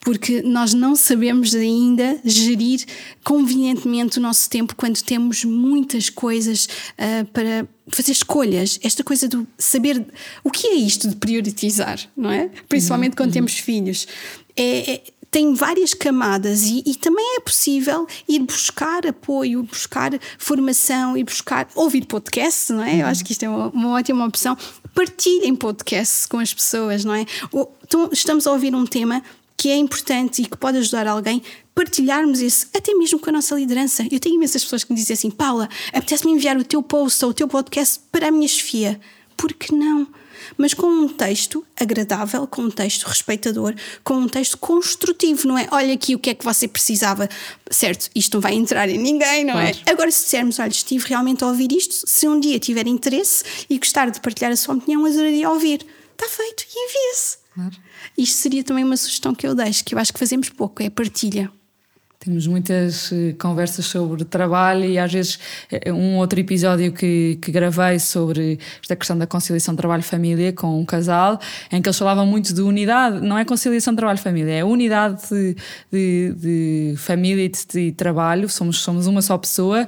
porque nós não sabemos ainda gerir convenientemente o nosso tempo quando temos muitas coisas uh, para fazer escolhas, esta coisa do saber o que é isto de priorizar, não é? Principalmente quando uhum. temos filhos. É, é, tem várias camadas e, e, também é possível ir buscar apoio, buscar formação e buscar ouvir podcasts, não é? Eu acho que isto é uma, uma ótima opção. Partilhem podcasts com as pessoas, não é? Então, estamos a ouvir um tema que é importante e que pode ajudar alguém, partilharmos isso, até mesmo com a nossa liderança. Eu tenho imensas pessoas que me dizem assim: Paula, apetece-me enviar o teu post ou o teu podcast para a minha chefia. Por que não? Mas com um texto agradável, com um texto respeitador, com um texto construtivo, não é? Olha aqui o que é que você precisava, certo? Isto não vai entrar em ninguém, não é? claro. é? Agora, se dissermos, olha, estive realmente a ouvir isto, se um dia tiver interesse e gostar de partilhar a sua opinião, adoraria ouvir. Está feito e envia-se. Claro. Isto seria também uma sugestão que eu deixo, que eu acho que fazemos pouco, é partilha. Temos muitas eh, conversas sobre trabalho e às vezes eh, um outro episódio que, que gravei sobre esta questão da conciliação trabalho-família com um casal, em que eles falavam muito de unidade, não é conciliação trabalho-família, é unidade de, de, de família e de, de, trabalho, somos, somos uma só pessoa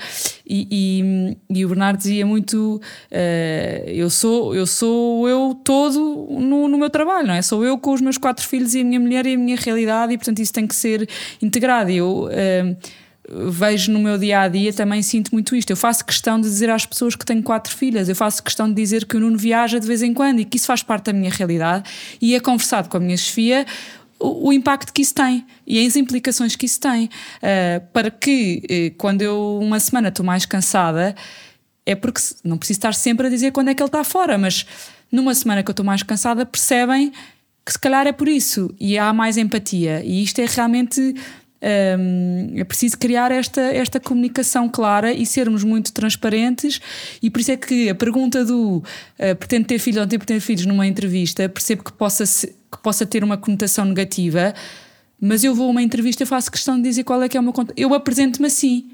e, e, e o Bernardo dizia muito uh, eu, sou, eu sou eu todo no, no meu trabalho, não é? Sou eu com os meus quatro filhos e a minha mulher e a minha realidade e portanto isso tem que ser integrado. Eu uh, vejo no meu dia a dia também sinto muito isto. Eu faço questão de dizer às pessoas que tenho quatro filhas, eu faço questão de dizer que o Nuno viaja de vez em quando e que isso faz parte da minha realidade e é conversado com a minha chefia o, o, impacto que isso tem e as implicações que isso tem. Uh, para que, uh, quando eu uma semana estou mais cansada, é porque não preciso estar sempre a dizer quando é que ele está fora, mas numa semana que eu estou mais cansada, percebem que se calhar é por isso e há mais empatia. E isto é realmente um, é preciso criar esta, esta comunicação clara e sermos muito transparentes, e por isso é que a pergunta do uh, pretende ter filhos ou não pretende ter filhos numa entrevista, percebo que possa, que possa ter uma conotação negativa, mas eu vou a uma entrevista e faço questão de dizer qual é que é o meu Eu apresento-me assim.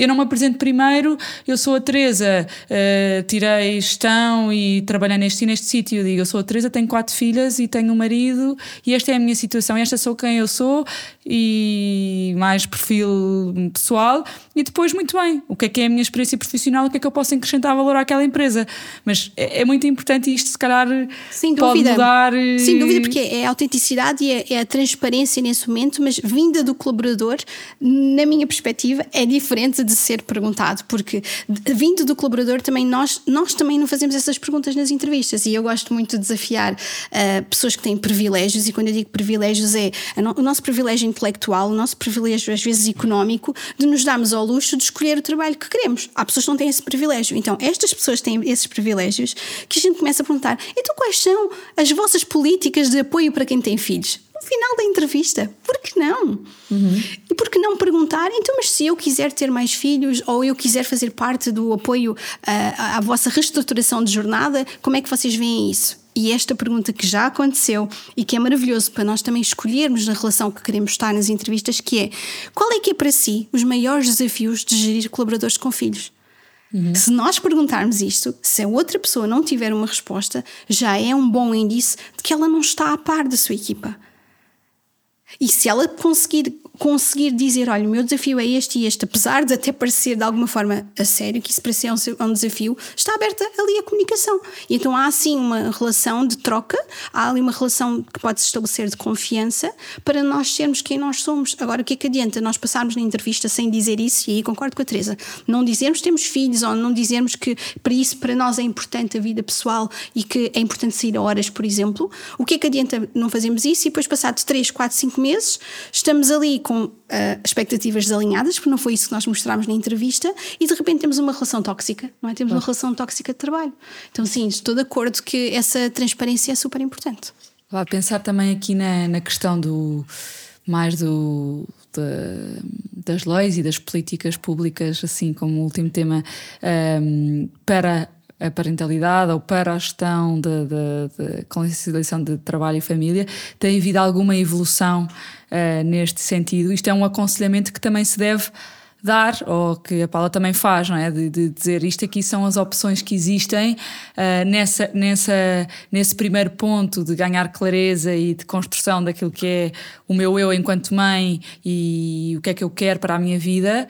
Eu não me apresento primeiro, eu sou a Teresa, uh, tirei gestão e trabalhei neste neste sítio. Eu digo, eu sou a Teresa, tenho quatro filhas e tenho um marido e esta é a minha situação, esta sou quem eu sou e mais perfil pessoal. E depois, muito bem, o que é que é a minha experiência profissional, o que é que eu posso acrescentar valor àquela empresa. Mas é, é muito importante isto, se calhar, Sem pode dúvida. mudar. Sem dúvida, porque é a autenticidade e é, é a transparência nesse momento, mas vinda do colaborador, na minha perspectiva, é diferente de ser perguntado, porque vindo do colaborador também nós, nós também não fazemos essas perguntas nas entrevistas e eu gosto muito de desafiar uh, pessoas que têm privilégios e quando eu digo privilégios é o nosso privilégio intelectual, o nosso privilégio às vezes económico de nos darmos ao luxo de escolher o trabalho que queremos. Há pessoas que não têm esse privilégio. Então estas pessoas têm esses privilégios que a gente começa a perguntar então quais são as vossas políticas de apoio para quem tem filhos? no final da entrevista. Por que não? Uhum. E por que não perguntar, então, mas se eu quiser ter mais filhos ou eu quiser fazer parte do apoio uh, à vossa reestruturação de jornada, como é que vocês veem isso? E esta pergunta que já aconteceu e que é maravilhoso para nós também escolhermos na relação que queremos estar nas entrevistas, que é qual é que é para si os maiores desafios de gerir colaboradores com filhos? Uhum. Se nós perguntarmos isto, se a outra pessoa não tiver uma resposta, já é um bom índice de que ela não está a par da sua equipa. E se ela conseguir conseguir dizer, olha, o meu desafio é este e este, apesar de até parecer de alguma forma a sério, que isso parecer um, um desafio, está aberta ali a comunicação. E então há assim uma relação de troca, há ali uma relação que pode se estabelecer de confiança para nós sermos quem nós somos. Agora, o que é que adianta nós passarmos na entrevista sem dizer isso? E aí concordo com a Teresa. Não dizermos que temos filhos ou não dizermos que para isso para nós é importante a vida pessoal e que é importante sair a horas, por exemplo. O que é que adianta não fazermos isso e depois, passados 3, 4, 5 meses, estamos ali com uh, expectativas desalinhadas, porque não foi isso que nós mostramos na entrevista, e de repente temos uma relação tóxica, não é? Temos uma relação tóxica de trabalho. Então, sim, estou de acordo que essa transparência é super importante. Vá pensar também aqui na, na questão do mais do, de, das leis e das políticas públicas, assim como último tema, um, para a parentalidade ou para a gestão de, conciliação de trabalho e família, tem havido alguma evolução uh, neste sentido? Isto é um aconselhamento que também se deve dar, ou que a Paula também faz, não é? De, de dizer isto aqui são as opções que existem uh, nessa, nessa, nesse primeiro ponto de ganhar clareza e de construção daquilo que é o meu eu enquanto mãe e o que é que eu quero para a minha vida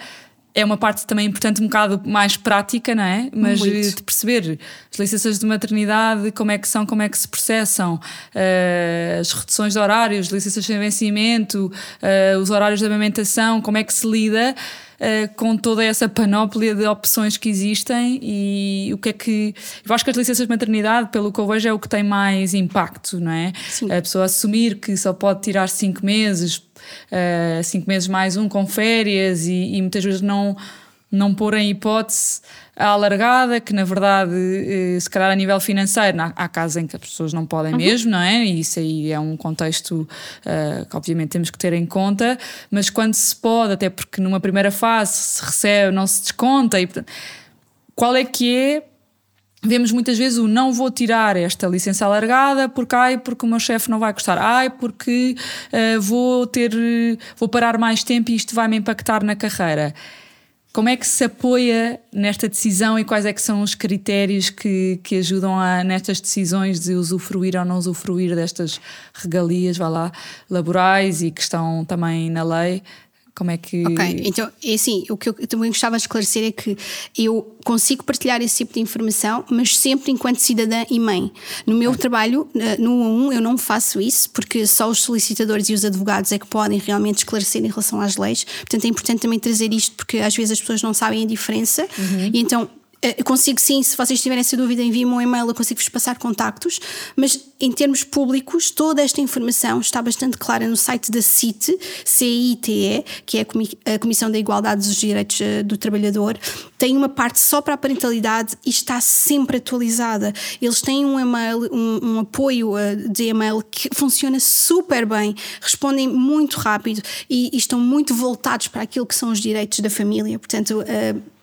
é uma parte também importante, um bocado mais prática, não é? Mas Muito. de perceber as licenças de maternidade, como é que são, como é que se processam, uh, as reduções de horários, licenças de vencimento, uh, os horários de amamentação, como é que se lida. Uh, com toda essa panóplia de opções que existem e o que é que. Eu acho que as licenças de maternidade, pelo que eu vejo, é o que tem mais impacto, não é? Sim. A pessoa assumir que só pode tirar cinco meses, uh, cinco meses mais um com férias e, e muitas vezes não não pôr em hipótese a alargada, que na verdade, eh, se calhar a nível financeiro, há casos em que as pessoas não podem uhum. mesmo, não é? E isso aí é um contexto uh, que obviamente temos que ter em conta, mas quando se pode, até porque numa primeira fase se recebe, não se desconta, e, qual é que é Vemos muitas vezes o não vou tirar esta licença alargada porque ai porque o meu chefe não vai gostar, ai porque uh, vou ter vou parar mais tempo e isto vai me impactar na carreira. Como é que se apoia nesta decisão e quais é que são os critérios que, que ajudam a, nestas decisões de usufruir ou não usufruir destas regalias, vá lá, laborais e que estão também na lei? Como é que. Ok, então é assim, o que eu também gostava de esclarecer é que eu consigo partilhar esse tipo de informação, mas sempre enquanto cidadã e mãe. No meu trabalho, no 1 a 1, eu não faço isso, porque só os solicitadores e os advogados é que podem realmente esclarecer em relação às leis. Portanto, é importante também trazer isto, porque às vezes as pessoas não sabem a diferença. Uhum. E então eh, eu consigo sim, se vocês tiverem essa dúvida, enviem-me um e-mail, eu consigo-vos passar contactos, mas em termos públicos, toda esta informação está bastante clara no site da CITE, CITE, que é a Comissão da Igualdade dos Direitos eh, do Trabalhador, tem uma parte só para a parentalidade e está sempre atualizada. Eles têm um e-mail, um, um apoio eh, de e-mail que funciona super bem, respondem muito rápido e, e, estão muito voltados para aquilo que são os direitos da família. Portanto,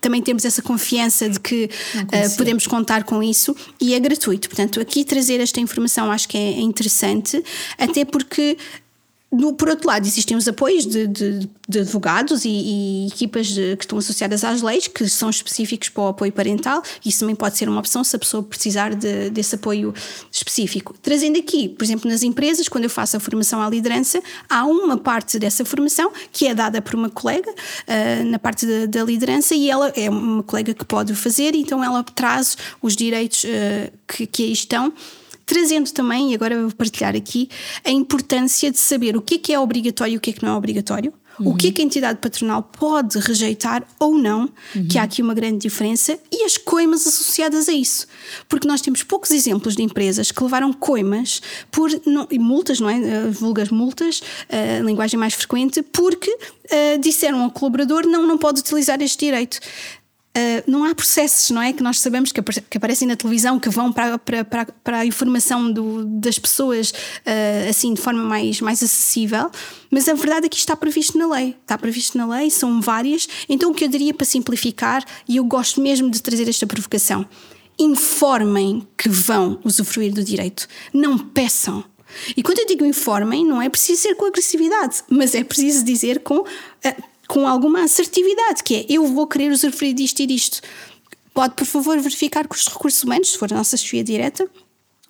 também temos essa confiança de que uh, podemos contar com isso e é gratuito. Portanto, aqui trazer esta informação acho que é interessante, até porque no, por outro lado, existem os apoios de, de, de advogados e, e equipas de, que estão associadas às leis, que são específicos para o apoio parental. Isso também pode ser uma opção se a pessoa precisar de, desse apoio específico. Trazendo aqui, por exemplo, nas empresas, quando eu faço a formação à liderança, há uma parte dessa formação que é dada por uma colega uh, na parte da, da, liderança e ela é uma colega que pode fazer, então ela traz os direitos uh, que, que aí estão trazendo também, e agora vou partilhar aqui, a importância de saber o que é que é obrigatório e o que é que não é obrigatório. Uhum. O que é que a entidade patronal pode rejeitar ou não, uhum. que há aqui uma grande diferença, e as coimas associadas a isso. Porque nós temos poucos exemplos de empresas que levaram coimas por, não, e multas, não é? Uh, vulgas multas, uh, linguagem mais frequente, porque uh, disseram ao colaborador não, não pode utilizar este direito. Uh, não há processos, não é? Que nós sabemos que, que aparecem na televisão, que vão para, para, para, para a informação do, das pessoas uh, assim de forma mais, mais acessível, mas a verdade é que isto está previsto na lei. Está previsto na lei, são várias. Então o que eu diria para simplificar, e eu gosto mesmo de trazer esta provocação: informem que vão usufruir do direito, não peçam. E quando eu digo informem, não é preciso ser com agressividade, mas é preciso dizer com. Uh, com alguma assertividade, que é eu vou querer usufruir disto e disto. Pode, por favor, verificar com os recursos humanos, se for a nossa chefia direta,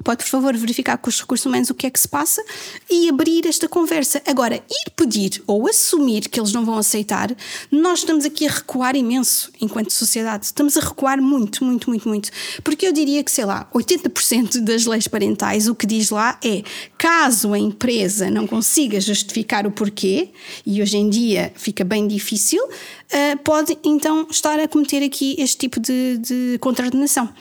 Pode, por favor, verificar com os recursos humanos o que é que se passa e abrir esta conversa. Agora, ir pedir ou assumir que eles não vão aceitar, nós estamos aqui a recuar imenso enquanto sociedade. Estamos a recuar muito, muito, muito, muito. Porque eu diria que, sei lá, 80% das leis parentais, o que diz lá é caso a empresa não consiga justificar o porquê, e hoje em dia fica bem difícil, uh, pode então estar a cometer aqui este tipo de, de contraordenação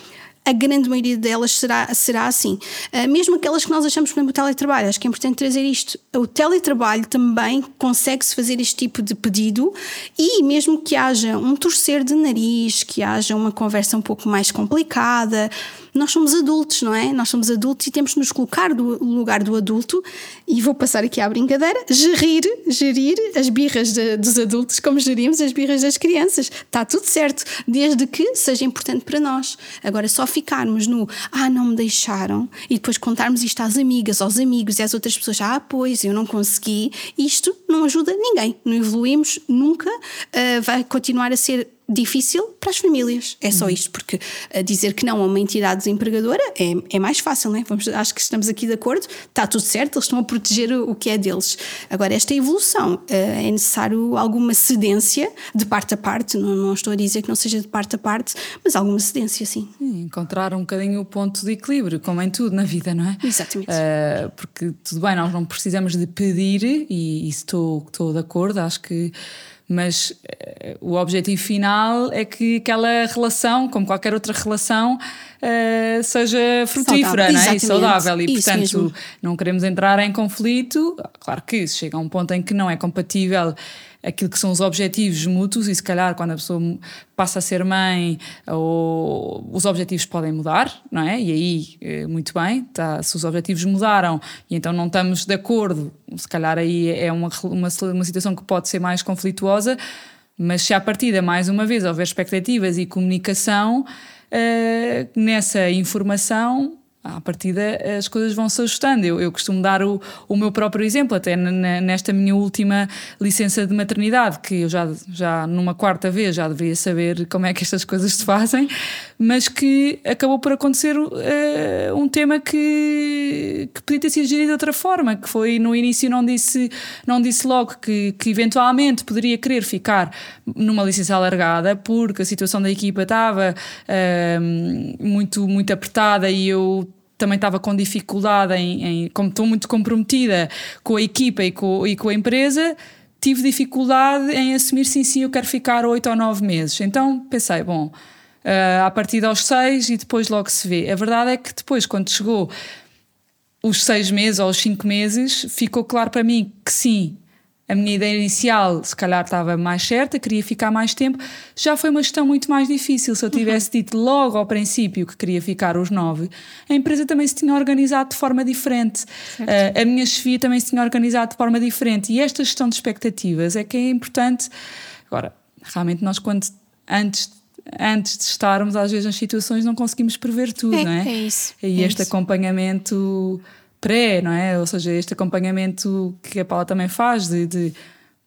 a grande maioria delas será, será assim. Uh, mesmo aquelas que nós achamos, por exemplo, o teletrabalho, acho que é importante trazer isto. O teletrabalho também consegue-se fazer este tipo de pedido e mesmo que haja um torcer de nariz, que haja uma conversa um pouco mais complicada, nós somos adultos, não é? Nós somos adultos e temos de nos colocar no lugar do adulto e vou passar aqui à brincadeira, gerir, gerir as birras de, dos adultos como gerimos as birras das crianças. Está tudo certo, desde que seja importante para nós. Agora, só ficarmos no ah, não me deixaram e depois contarmos isto às amigas, aos amigos e às outras pessoas, ah, pois, eu não consegui, isto não ajuda ninguém. Não evoluímos nunca, uh, vai continuar a ser difícil para as famílias. É só isto, porque uh, dizer que não a uma entidade empregadora é, é mais fácil, não é? Vamos, acho que estamos aqui de acordo, está tudo certo, eles estão a proteger o, o que é deles. Agora, esta evolução uh, é necessário alguma cedência de parte a parte, não, não estou a dizer que não seja de parte a parte, mas alguma cedência, sim. sim encontrar um bocadinho o ponto de equilíbrio, como em tudo na vida, não é? Exatamente. Uh, porque tudo bem, nós não precisamos de pedir, e, e estou, estou de acordo, acho que mas uh, o objetivo final é que aquela relação, como qualquer outra relação, uh, seja frutífera saudável. É? e saudável. E, portanto, mesmo. não queremos entrar em conflito. Claro que se chega a um ponto em que não é compatível aquilo que são os objetivos mútuos e se calhar quando a pessoa passa a ser mãe ou, os objetivos podem mudar, não é? E aí, eh, muito bem, tá, se os objetivos mudaram e então não estamos de acordo, se calhar aí é uma, uma, uma situação que pode ser mais conflituosa, mas se à partida, mais uma vez, houver expectativas e comunicação, uh, nessa informação à partida as coisas vão se ajustando. Eu, eu costumo dar o, o meu próprio exemplo, até nesta minha última licença de maternidade, que eu já, já numa quarta vez já deveria saber como é que estas coisas se fazem, mas que acabou por acontecer uh, um tema que, que podia ter sido gerido de outra forma, que foi no início não disse, não disse logo que, que eventualmente poderia querer ficar numa licença alargada, porque a situação da equipa estava uh, muito, muito apertada e eu também estava com dificuldade em, em, como estou muito comprometida com a equipa e com, e com a empresa, tive dificuldade em assumir sim, sim, eu quero ficar oito ou nove meses. Então pensei, bom, uh, a partir aos seis e depois logo se vê. A verdade é que depois, quando chegou os seis meses ou os cinco meses, ficou claro para mim que sim, a minha ideia inicial, se calhar, estava mais certa, queria ficar mais tempo. Já foi uma gestão muito mais difícil. Se eu tivesse uhum. dito logo ao princípio que queria ficar os nove, a empresa também se tinha organizado de forma diferente. Uh, a minha chefia também se tinha organizado de forma diferente. E esta gestão de expectativas é que é importante. Agora, realmente, nós, quando antes antes de estarmos, às vezes, nas situações, não conseguimos prever tudo, é, não é? É isso. E é este isso. acompanhamento pré, não é? Ou seja, este acompanhamento que a Paula também faz de, de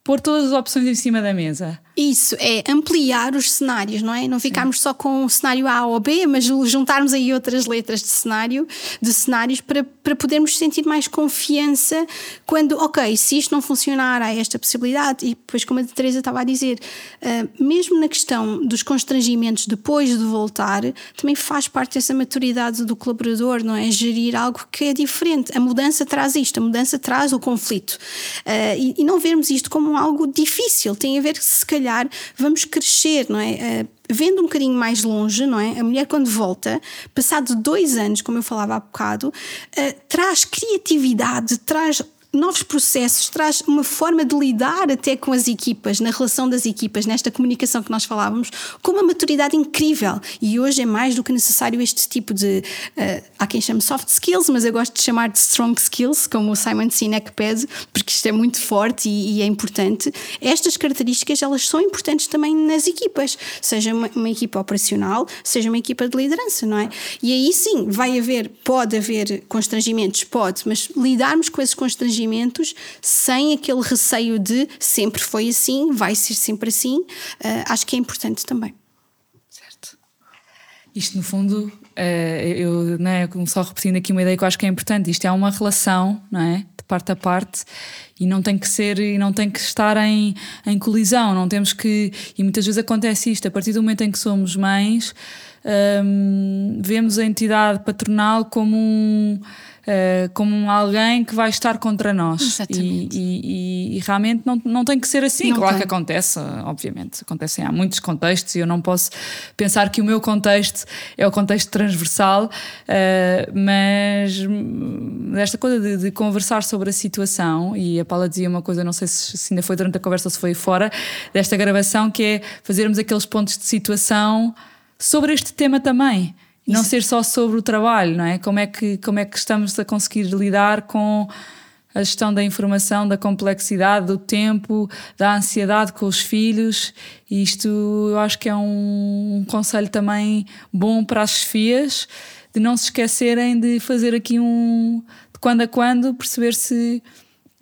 pôr todas as opções em cima da mesa. Isso, é ampliar os cenários, não é? Não ficarmos Sim. só com o cenário A ou B, mas juntarmos aí outras letras de cenário, de cenários, para, para podermos sentir mais confiança quando, ok, se isto não funcionar, há esta possibilidade. E depois, como a Teresa estava a dizer, uh, mesmo na questão dos constrangimentos depois de voltar, também faz parte dessa maturidade do colaborador, não é? Gerir algo que é diferente. A mudança traz isto, a mudança traz o conflito. Uh, e, e não vermos isto como algo difícil, tem a ver, se calhar, vamos crescer, não é? Uh, vendo um bocadinho mais longe, não é? A mulher, quando volta, passado dois anos, como eu falava há bocado, uh, traz criatividade, traz novos processos, traz uma forma de lidar até com as equipas, na relação das equipas, nesta comunicação que nós falávamos, com uma maturidade incrível. E hoje é mais do que necessário este tipo de. Uh, há quem chame soft skills, mas eu gosto de chamar de strong skills, como o Simon Sinek pede, porque isto é muito forte e, e é importante. Estas características, elas são importantes também nas equipas, seja uma, uma equipa operacional, seja uma equipa de liderança, não é? E aí sim, vai haver, pode haver constrangimentos, pode, mas lidarmos com esses constrangimentos constrangimentos sem aquele receio de sempre foi assim, vai ser sempre assim, uh, acho que é importante também. Certo. Isto, no fundo, uh, eu não é, só repetindo aqui uma ideia que eu acho que é importante, isto é uma relação, não é? De parte a parte e não tem que ser e não tem que estar em, em colisão, não temos que. E muitas vezes acontece isto, a partir do momento em que somos mães, um, vemos a entidade patronal como um uh, como alguém que vai estar contra nós. E, e, e, realmente não, não tem que ser assim. Não claro tem. que acontece, obviamente. Acontecem, há muitos contextos e eu não posso pensar que o meu contexto é o contexto transversal, uh, mas esta coisa de, de, conversar sobre a situação, e a Paula dizia uma coisa, não sei se, se ainda foi durante a conversa ou se foi fora desta gravação, que é fazermos aqueles pontos de situação sobre este tema também não ser só sobre o trabalho, não é? Como é que, como é que estamos a conseguir lidar com a gestão da informação, da complexidade, do tempo, da ansiedade com os filhos. E isto eu acho que é um, um conselho também bom para as chefias, de não se esquecerem de fazer aqui um. de quando a quando, perceber se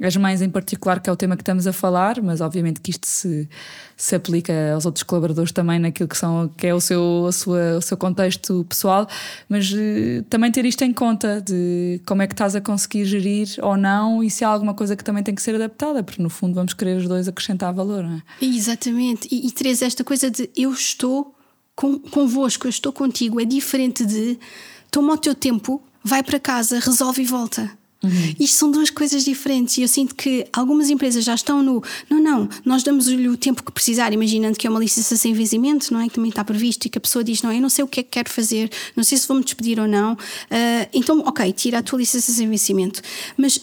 as mães em particular, que é o tema que estamos a falar, mas obviamente que isto se, se aplica aos outros colaboradores também naquilo que, são, que é o seu, a sua, o seu contexto pessoal, mas uh, também ter isto em conta de como é que estás a conseguir gerir ou não e se há alguma coisa que também tem que ser adaptada, porque no fundo vamos querer os dois acrescentar valor, não é? Exatamente, e, e Teresa, esta coisa de eu estou com, convosco, eu estou contigo, é diferente de toma o teu tempo, vai para casa, resolve e volta. Uhum. Isto são duas coisas diferentes e eu sinto que algumas empresas já estão no não, não, nós damos-lhe o tempo que precisar, imaginando que é uma licença sem vencimento, não é? Que também está previsto e que a pessoa diz, não, eu não sei o que é que quero fazer, não sei se vou-me despedir ou não. Uh, então, ok, tira a tua licença sem vencimento. Mas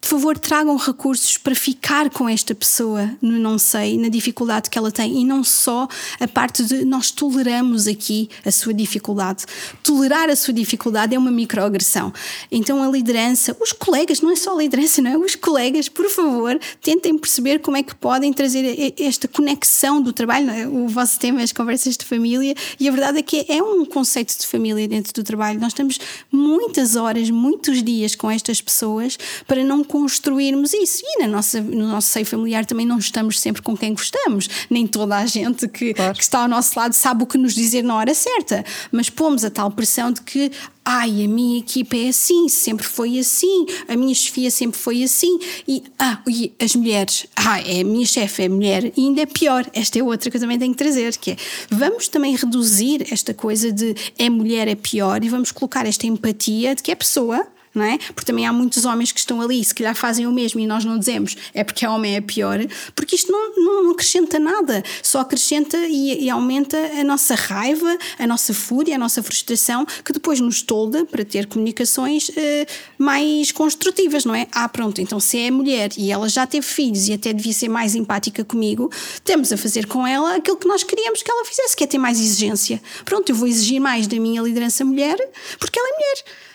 por favor, tragam recursos para ficar com esta pessoa no não sei, na dificuldade que ela tem e não só a parte de nós toleramos aqui a sua dificuldade. Tolerar a sua dificuldade é uma microagressão. Então a liderança, os colegas, não é só a liderança, não é? Os colegas, por favor, tentem perceber como é que podem trazer esta conexão do trabalho. É? O vosso tema é as conversas de família e a verdade é que é um conceito de família dentro do trabalho. Nós estamos muitas horas, muitos dias com estas pessoas para não construirmos isso. E na nossa, no nosso seio familiar também não estamos sempre com quem gostamos. Nem toda a gente que, claro. que está ao nosso lado sabe o que nos dizer na hora certa. Mas pomos a tal pressão de que ai, a minha equipa é assim, sempre foi assim, a minha chefia sempre foi assim, e, ah, e as mulheres, ah, é a minha chefe, é mulher, e ainda é pior, esta é outra que eu também tenho que trazer, que é, vamos também reduzir esta coisa de é mulher, é pior, e vamos colocar esta empatia de que é pessoa, não é? Porque também há muitos homens que estão ali, se calhar fazem o mesmo e nós não dizemos, é porque a homem é pior, porque isto não, não, não acrescenta nada, só acrescenta e, e, aumenta a nossa raiva, a nossa fúria, a nossa frustração, que depois nos tolda para ter comunicações eh, mais construtivas, não é? Ah, pronto, então se é mulher e ela já teve filhos e até devia ser mais empática comigo, temos a fazer com ela aquilo que nós queríamos que ela fizesse, que é ter mais exigência. Pronto, eu vou exigir mais da minha liderança mulher porque ela é mulher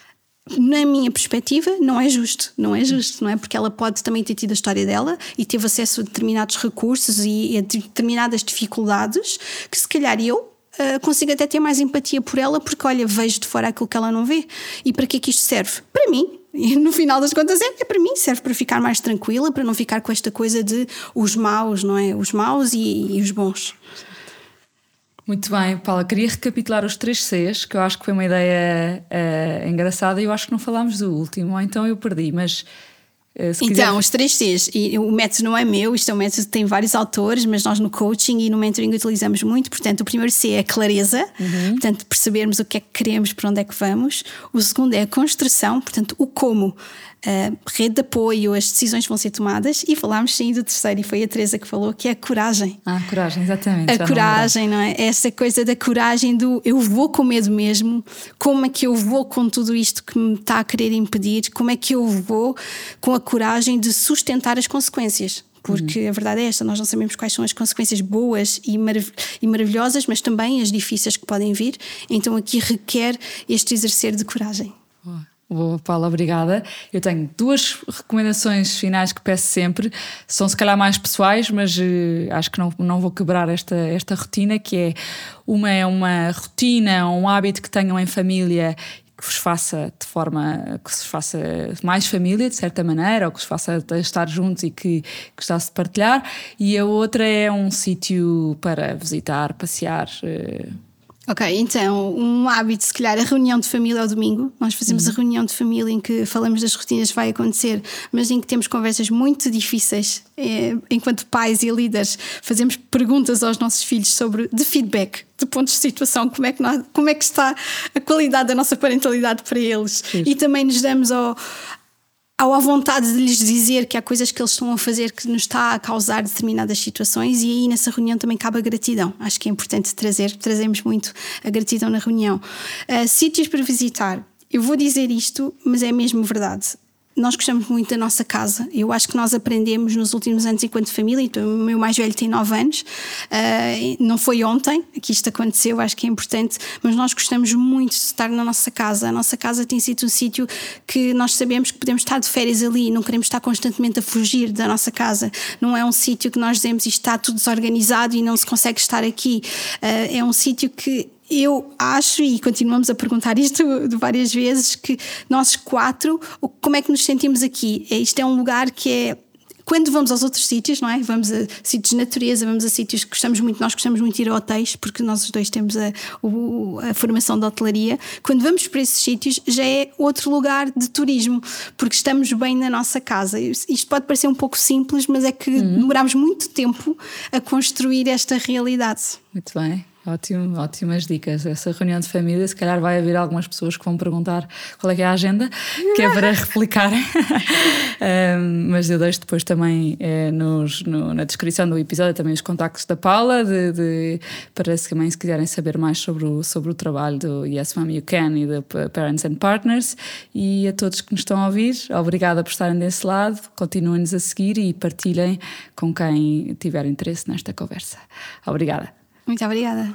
na minha perspectiva, não é justo. Não é justo, não é? Porque ela pode também ter tido a história dela e teve acesso a determinados recursos e a determinadas dificuldades que, se calhar, eu Uh, consigo até ter mais empatia por ela, porque olha, vejo de fora aquilo que ela não vê. E para que é que isto serve? Para mim. E no final das contas é, é para mim, serve para ficar mais tranquila, para não ficar com esta coisa de os maus, não é? Os maus e, e os bons. Muito bem, Paula, queria recapitular os três Cs, que eu acho que foi uma ideia uh, engraçada e eu acho que não falámos do último, ou então eu perdi, mas. Uh, então, quiser... os três Cs, e o método não é meu, isto é um método que tem vários autores, mas nós no coaching e no mentoring utilizamos muito. Portanto, o primeiro C é a clareza, uhum. portanto, percebermos o que é que queremos, para onde é que vamos. O segundo é a construção, portanto, o como uh, rede de apoio, as decisões vão ser tomadas e falámos sim do terceiro, e foi a Teresa que falou, que é a coragem. Ah, coragem, exatamente. A coragem, não, não é? Essa coisa da coragem do eu vou com medo mesmo, como é que eu vou com tudo isto que me está a querer impedir, como é que eu vou com a coragem de sustentar as consequências porque uhum. a verdade é esta: nós não sabemos quais são as consequências boas e, marav e, maravilhosas, mas também as difíceis que podem vir. Então aqui requer este exercer de coragem. Boa. Boa, Paula, obrigada. Eu tenho duas recomendações finais que peço sempre. São se calhar mais pessoais, mas uh, acho que não, não vou quebrar esta, esta rotina, que é uma é uma rotina, um hábito que tenham em família que vos faça de forma que vos faça mais família, de certa maneira, ou que vos faça estar juntos e que gostasse de partilhar. E a outra é um sítio para visitar, passear. Uh, Ok, então, um hábito, se calhar, a reunião de família ao domingo. Nós fazemos uhum. a reunião de família em que falamos das rotinas que vai acontecer, mas em que temos conversas muito difíceis. É, enquanto pais e líderes, fazemos perguntas aos nossos filhos sobre de feedback, de pontos de situação, como é que, nós, como é que está a qualidade da nossa parentalidade para eles. Sim. E também nos damos ao, ao à vontade de lhes dizer que há coisas que eles estão a fazer que nos está a causar determinadas situações e aí nessa reunião também cabe a gratidão. Acho que é importante trazer, trazemos muito a gratidão na reunião. Uh, sítios para visitar. Eu vou dizer isto, mas é mesmo verdade nós gostamos muito da nossa casa. Eu acho que nós aprendemos nos últimos anos enquanto família. O meu mais velho tem 9 anos, uh, não foi ontem que isto aconteceu, acho que é importante, mas nós gostamos muito de estar na nossa casa. A nossa casa tem sido um sítio que nós sabemos que podemos estar de férias ali, não queremos estar constantemente a fugir da nossa casa. Não é um sítio que nós dizemos isto está tudo desorganizado e não se consegue estar aqui. Uh, é um sítio que eu acho, e continuamos a perguntar isto [LAUGHS] várias vezes, que nós quatro, como é que nos sentimos aqui? É, isto é um lugar que é quando vamos aos outros sítios, não é? Vamos a sítios de natureza, vamos a sítios que gostamos muito, nós gostamos muito de ir a hotéis, porque nós os dois temos a, a formação de hotelaria. Quando vamos para esses sítios, já é outro lugar de turismo, porque estamos bem na nossa casa. Isto pode parecer um pouco simples, mas é que uhum. demoramos muito tempo a construir esta realidade. Muito bem. Ótimo, ótimas dicas. Essa reunião de família, se calhar vai haver algumas pessoas que vão perguntar qual é que é a agenda, que é para [LAUGHS] replicar. [LAUGHS] um, mas eu deixo depois também é, nos, no, na descrição do episódio também os contactos da Paula, de, de, para se também se quiserem saber mais sobre o, sobre o trabalho do Yes Mom You Can e do Parents and Partners. E a todos que nos estão a ouvir, obrigada por estarem desse lado, continuem-nos a seguir e partilhem com quem tiver interesse nesta conversa. Obrigada. Muito obrigada.